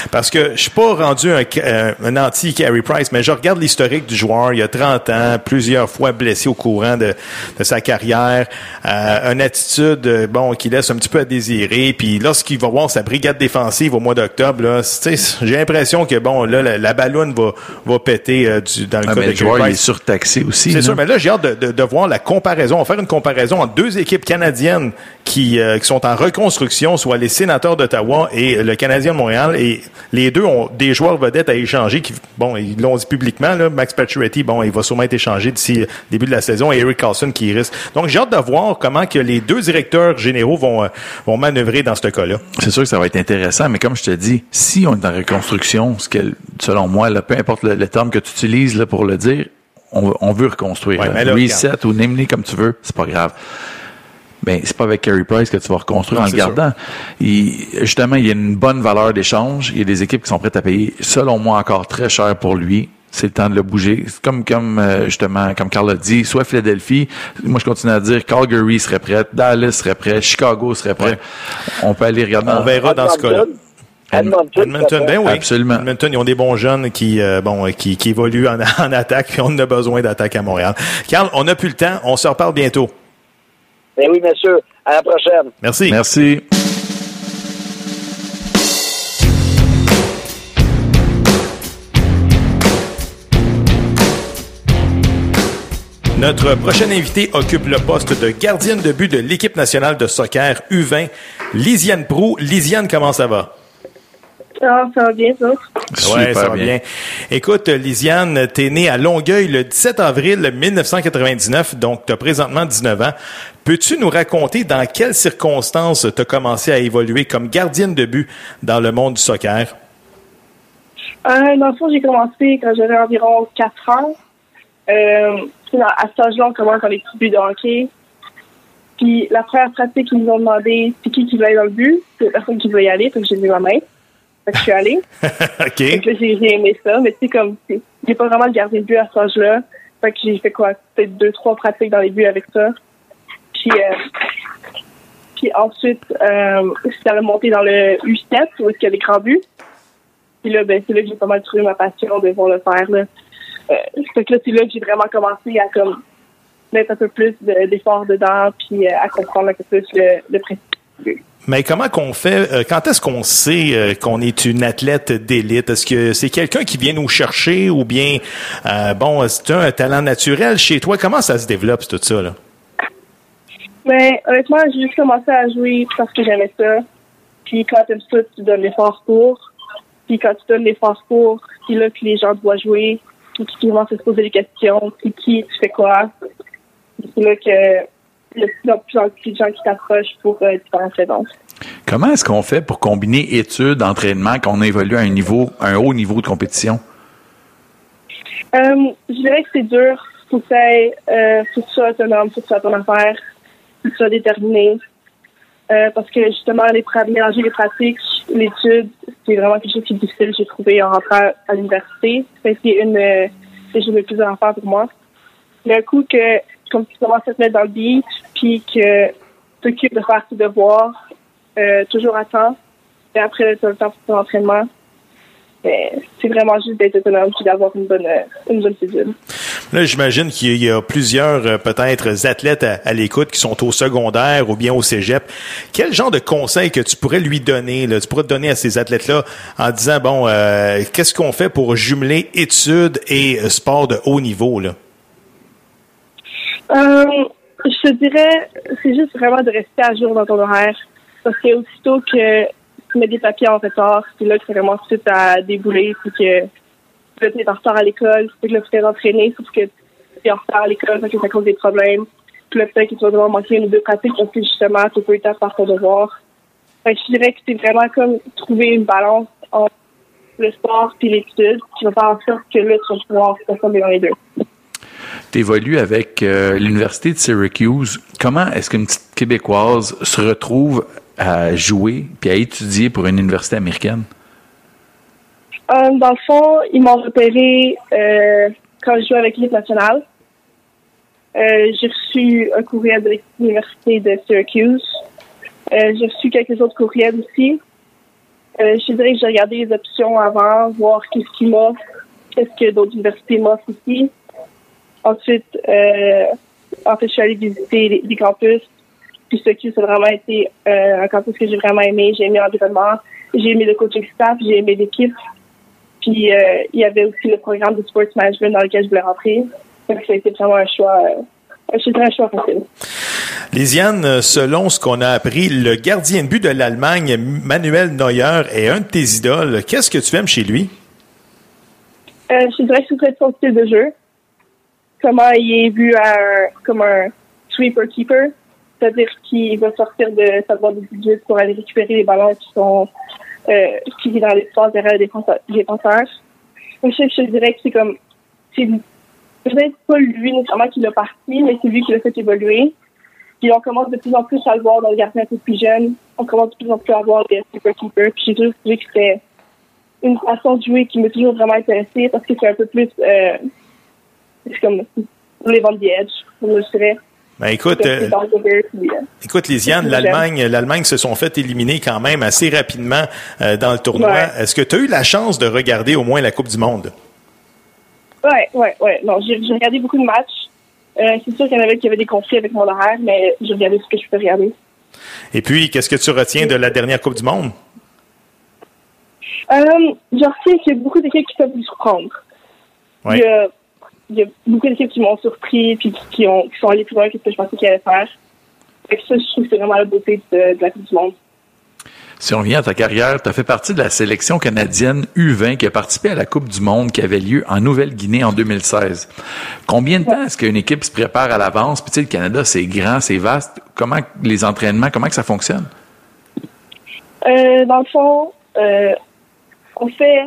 Parce que je suis pas rendu un, un, un anti-Carey Price, mais je regarde l'historique du joueur. Il a 30 ans, plusieurs fois blessé au courant de, de sa carrière, euh, une attitude euh, bon qui laisse un petit peu à désirer. Puis lorsqu'il va voir sa brigade défensive au mois d'octobre, là, tu sais, j'ai l'impression que bon là la, la ballonne va va péter euh, du, dans le Ah, cas de Carey Price. Surtaxé aussi. C'est sûr, mais là, j'ai hâte de, de, de voir la comparaison. On va faire une comparaison entre deux équipes canadiennes qui, euh, qui sont en reconstruction, soit les sénateurs d'Ottawa et le Canadien de Montréal. Et les deux ont des joueurs vedettes à échanger. Qui, bon, ils l'ont dit publiquement, là, Max Pacioretty, bon, il va sûrement être échangé d'ici le début de la saison, et Eric Carlson qui risque. Donc, j'ai hâte de voir comment que les deux directeurs généraux vont, euh, vont manœuvrer dans ce cas-là. C'est sûr que ça va être intéressant, mais comme je te dis, si on est en reconstruction, ce que, selon moi, là, peu importe le, le terme que tu utilises là, pour le dire, on, on veut reconstruire. Ouais, là. mais Reset ou name comme tu veux, c'est pas grave. Ben, c'est pas avec Carey Price que tu vas reconstruire Non, en le gardant. Il- justement, il y a une bonne valeur d'échange. Il y a des équipes qui sont prêtes à payer, selon moi, encore très cher pour lui. C'est le temps de le bouger. C'est Comme, comme, euh, justement, comme Carl a dit, soit Philadelphie, moi je continue à dire Calgary serait prête, Dallas serait prêt, Chicago serait prêt. On peut aller regarder. On verra dans ce cas-là. Edmonton. Edmonton, ben oui. Absolument. Edmonton, ils ont des bons jeunes qui, euh, bon, euh, qui, qui évoluent en, [laughs] en attaque, puis on a besoin d'attaque à Montréal. Carl, on n'a plus le temps. On se reparle bientôt. Ben oui, monsieur. À la prochaine. Merci. Merci. Notre prochaine invitée occupe le poste de gardienne de but de l'équipe nationale de soccer U20, Lisiane Prou. Lisiane, comment ça va? Ah, ça va bien, ça. Ouais, ça va bien. Écoute, Lisiane, t'es née à Longueuil le 17 avril 1999, donc t'as présentement 19 ans. Peux-tu nous raconter dans quelles circonstances t'as commencé à évoluer comme gardienne de but dans le monde du soccer? Euh, dans le fond, j'ai commencé quand j'avais environ 4 ans. Euh, à cet âge-là, on commence dans les petits buts de hockey. Puis la première pratique qu'ils nous ont demandé, c'est qui qui veut aller dans le but? C'est la personne qui veut y aller, donc j'ai mis ma main. Fait que je suis allée. [laughs] OK. Fait que j'ai aimé ça, mais tu sais, comme, j'ai pas vraiment gardé le but à cet âge-là. Fait que j'ai fait quoi, peut-être deux, trois pratiques dans les buts avec ça. Puis, euh, puis ensuite, euh, j'étais allée monter dans le U7, où est-ce qu'il y a des grands buts. Puis là, ben, c'est là que j'ai pas mal trouvé ma passion de voir le faire, là. Euh, fait que là, c'est là que j'ai vraiment commencé à, comme, mettre un peu plus de- d'efforts dedans, puis euh, à comprendre un peu plus le, le principe du but. Mais comment qu'on fait, euh, quand est-ce qu'on sait euh, qu'on est une athlète d'élite? Est-ce que c'est quelqu'un qui vient nous chercher ou bien, euh, bon, c'est un talent naturel chez toi? Comment ça se développe, tout ça, là? Mais honnêtement, j'ai juste commencé à jouer parce que j'aimais ça. Puis quand t'aimes ça, tu donnes l'effort pour. Puis quand tu donnes l'effort pour, c'est là que les gens te voient jouer. Puis qui commencent à se poser des questions. Puis qui, tu fais quoi? C'est là que il y a de plus en de gens qui t'approchent pour euh, différentes raisons. Comment est-ce qu'on fait pour combiner études, entraînement, qu'on évolue à un niveau, un haut niveau de compétition? Euh, je dirais que c'est dur. Faut que euh, faut que tu sois autonome, faut que tu sois ton affaire, faut que tu sois déterminé. Euh, parce que justement, les mélanger les pratiques, l'étude, c'est vraiment quelque chose qui est difficile, j'ai trouvé en rentrant à l'université. C'est une euh, des choses les plus à faire pour moi. Le coup que, comme tu commences à te mettre dans le beat, puis que tu t'occupes de faire tes devoirs, euh, toujours à temps, et après, tu as le temps pour ton entraînement, c'est vraiment juste d'être autonome puis d'avoir une bonne, euh, une bonne cédule. Là, j'imagine qu'il y a plusieurs, euh, peut-être, athlètes à, l'écoute qui sont au secondaire ou bien au cégep. Quel genre de conseils que tu pourrais lui donner, là, tu pourrais donner à ces athlètes-là en disant, bon, qu'est-ce qu'on fait pour jumeler études et sport de haut niveau, là? Euh, je dirais, c'est juste vraiment de rester à jour dans ton horaire. Parce que aussitôt que tu mets des papiers en retard, c'est là que ça commence tout à débouler, puis que tu es en retard à l'école, puis que là, tu t'es entraîné, sauf que tu es en retard à l'école, fait que ça cause des problèmes. Puis là, peut-être que tu vas devoir manquer une ou deux pratiques parce que justement, tu peux être par ton devoir. Fait que je dirais que c'est vraiment comme trouver une balance entre le sport et l'étude qui va faire en sorte que là, tu vas pouvoir performer dans les deux. Tu évolues avec euh, l'Université de Syracuse. Comment est-ce qu'une petite Québécoise se retrouve à jouer puis à étudier pour une université américaine? Euh, dans le fond, ils m'ont repéré euh, quand je jouais avec l'équipe nationale. J'ai reçu un courriel de l'université de Syracuse. J'ai reçu quelques autres courriels aussi. Je dirais que j'ai regardé les options avant, voir qu'est-ce qu'ils m'offrent, qu'est-ce que d'autres universités m'offrent ici. Ensuite, euh, en fait, je suis allée visiter les, campus. Puis Syracuse a vraiment été euh, un campus que j'ai vraiment aimé. J'ai aimé l'environnement, j'ai aimé le coaching staff, j'ai aimé l'équipe. Puis euh, il y avait aussi le programme de sports management dans lequel je voulais rentrer. Donc ça a été vraiment un choix, je dirais un choix facile. Lisiane, selon ce qu'on a appris, le gardien de but de l'Allemagne, Manuel Neuer, est un de tes idoles. Qu'est-ce que tu aimes chez lui? Euh, je dirais que c'est son style de jeu. Comment il est vu un, comme un sweeper keeper, c'est-à-dire qu'il va sortir de sa boîte de budget pour aller récupérer les ballons qui sont euh, qui vivent dans l'espace derrière les défenseurs. les. Donc, je, je dirais que c'est comme c'est peut-être pas lui nécessairement qui l'a parti, mais c'est lui qui l'a fait évoluer. Puis on commence de plus en plus à le voir dans le gardien un peu plus jeune. On commence de plus en plus à voir des super keepers. Puis j'ai toujours trouvé que c'était une façon de jouer qui m'a toujours vraiment intéressée parce que c'est un peu plus euh, c'est comme les the edge, je dirais. Ben écoute, euh, écoute, Lisiane, l'Allemagne, l'Allemagne se sont fait éliminer quand même assez rapidement euh, dans le tournoi. Ouais. Est-ce que tu as eu la chance de regarder au moins la Coupe du Monde? Ouais, ouais, ouais. Non, j'ai regardé beaucoup de matchs. Euh, c'est sûr qu'il y en avait qui avaient des conflits avec mon horaire, mais j'ai regardé ce que je peux regarder. Et puis, qu'est-ce que tu retiens de la dernière Coupe du Monde? Euh, je retiens qu'il y a beaucoup d'équipes qui peuvent vous surprendre. Ouais. Il, y a, il y a beaucoup d'équipes qui m'ont surpris puis qui, ont, qui sont allées plus loin que ce que je pensais qu'ils allaient faire. Fait que ça, je trouve que c'est vraiment la beauté de, de la Coupe du Monde. Si on revient à ta carrière, tu as fait partie de la sélection canadienne U20 qui a participé à la Coupe du Monde qui avait lieu en Nouvelle-Guinée en 2016. Combien de temps est-ce qu'une équipe se prépare à l'avance? Puis tu sais, le Canada, c'est grand, c'est vaste. Comment les entraînements, comment que ça fonctionne? Euh, dans le fond, euh, on fait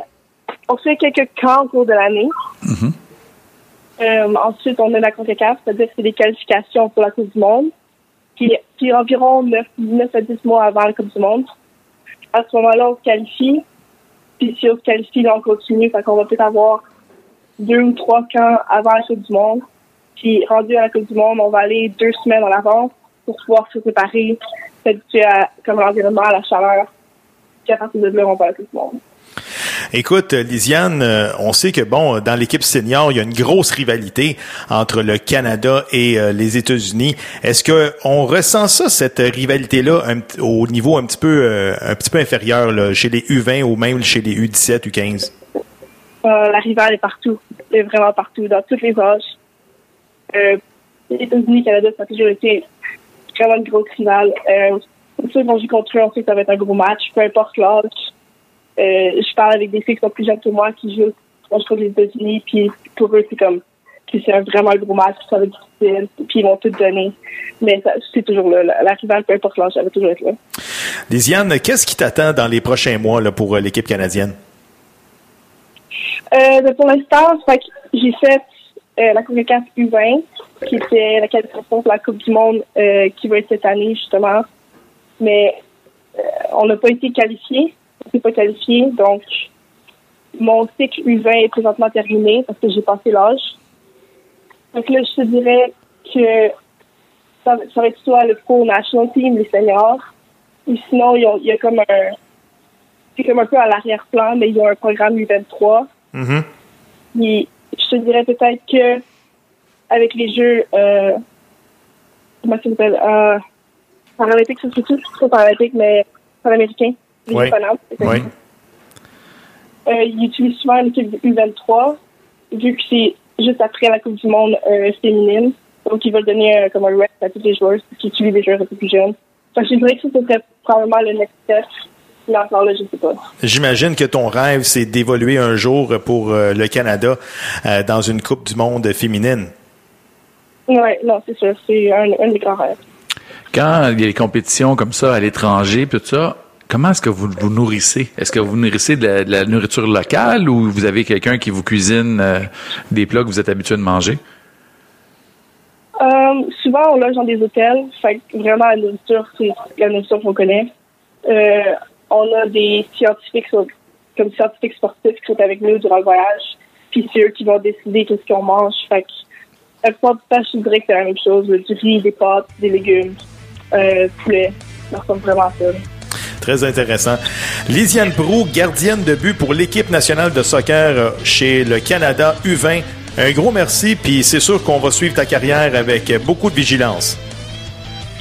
on fait quelques camps au cours de l'année. Euh, ensuite, on a la CONCACAF, c'est-à-dire que c'est des qualifications pour la Coupe du Monde. Puis, puis environ 9, 9 à 10 mois avant la Coupe du Monde. À ce moment-là, on se qualifie. Puis si on se qualifie, là, on continue. Fait qu'on va peut-être avoir deux ou trois camps avant la Coupe du Monde. Puis rendu à la Coupe du Monde, on va aller deux semaines en avance pour pouvoir se préparer, s'habituer à comme l'environnement, à la chaleur. Puis à partir de là, on va à la Coupe du Monde. Écoute, Lisiane, euh, on sait que bon, dans l'équipe senior, il y a une grosse rivalité entre le Canada et euh, les États-Unis. Est-ce que on ressent ça, cette rivalité-là, au niveau un petit peu, euh, un petit peu inférieur chez les U20 ou même chez les U17, U15? Euh, la rivale est partout. Vraiment partout, dans tous les âges. États-Unis, Canada, ça a toujours été vraiment une grosse rivale. Euh, c'est sûr qu'on joue contre eux, on sait que ça va être un gros match, peu importe l'âge. Euh, je parle avec des filles qui sont plus jeunes que moi qui jouent contre les États-Unis, puis pour eux, c'est comme c'est un vraiment un gros match, ça va être difficile, puis ils vont tout donner. Mais c'est toujours là. La, rivale, peu importe l'âge, elle va toujours être là. Lisiane, qu'est-ce qui t'attend dans les prochains mois là, pour euh, l'équipe canadienne? Euh, ben, pour l'instant, j'ai fait euh, la CONCACAF U20, qui était la qualification pour la Coupe du Monde euh, qui va être cette année, justement. Mais on n'a pas été qualifié. On s'est pas qualifié. Donc, mon cycle U20 est présentement terminé parce que j'ai passé l'âge. Donc là, je te dirais que ça, va- ça va être soit le Pro National Team, les seniors, ou sinon, il y a, il y a comme un... C'est comme un peu à l'arrière-plan, mais il y a un programme U23 Mhm. puis, je te dirais peut-être que avec les jeux, euh, comment ça s'appelle, euh, paralympiques, ça se fait pas paralympiques, mais panaméricains. Les Oui. Ça. Oui. Euh, ils utilisent souvent l'équipe U23, vu que c'est juste après la Coupe du Monde euh, féminine. Donc, ils veulent donner euh, comme un rest à tous les joueurs qui utilisent des joueurs un peu plus jeunes. Je dirais que ça, ce serait probablement le next step. Mais encore là, je sais pas. J'imagine que ton rêve, c'est d'évoluer un jour pour euh, le Canada euh, dans une Coupe du Monde féminine. Ouais, non, c'est sûr. C'est un, un de mes grands rêves. Quand il y a des compétitions comme ça à l'étranger, tout ça, comment est-ce que vous vous nourrissez? Est-ce que vous nourrissez de la, nourriture locale ou vous avez quelqu'un qui vous cuisine euh, des plats que vous êtes habitué de manger? Euh, souvent, on loge dans des hôtels. Fait que vraiment, la nourriture, c'est la nourriture qu'on connaît. Euh, on a des scientifiques, comme scientifiques sportifs, qui sont avec nous durant le voyage. Puis c'est eux qui vont décider qu'est-ce qu'on mange. Fait que la plupart du temps, je dirais que c'est la même chose. Du riz, des pâtes, des légumes, poulet. Ça ressemble vraiment à ça. Très intéressant. Lisiane Prou, gardienne de but pour l'équipe nationale de soccer euh, chez le Canada U20. Un gros merci, puis c'est sûr qu'on va suivre ta carrière avec beaucoup de vigilance.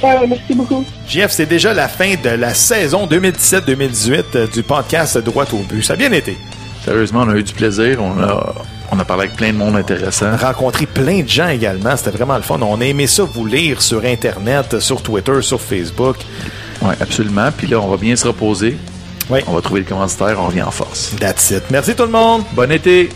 Merci beaucoup. JF, c'est déjà la fin de la saison 2017-2018 euh, du podcast Droit au but. Ça a bien été. Sérieusement, on a eu du plaisir. On a, on a parlé avec plein de monde intéressant. Rencontré plein de gens également. C'était vraiment le fun. On a aimé ça vous lire sur Internet, sur Twitter, sur Facebook. Oui, absolument. Puis là, on va bien se reposer. Oui. On va trouver le commanditaire, on revient en force. That's it. Merci tout le monde. Bon été!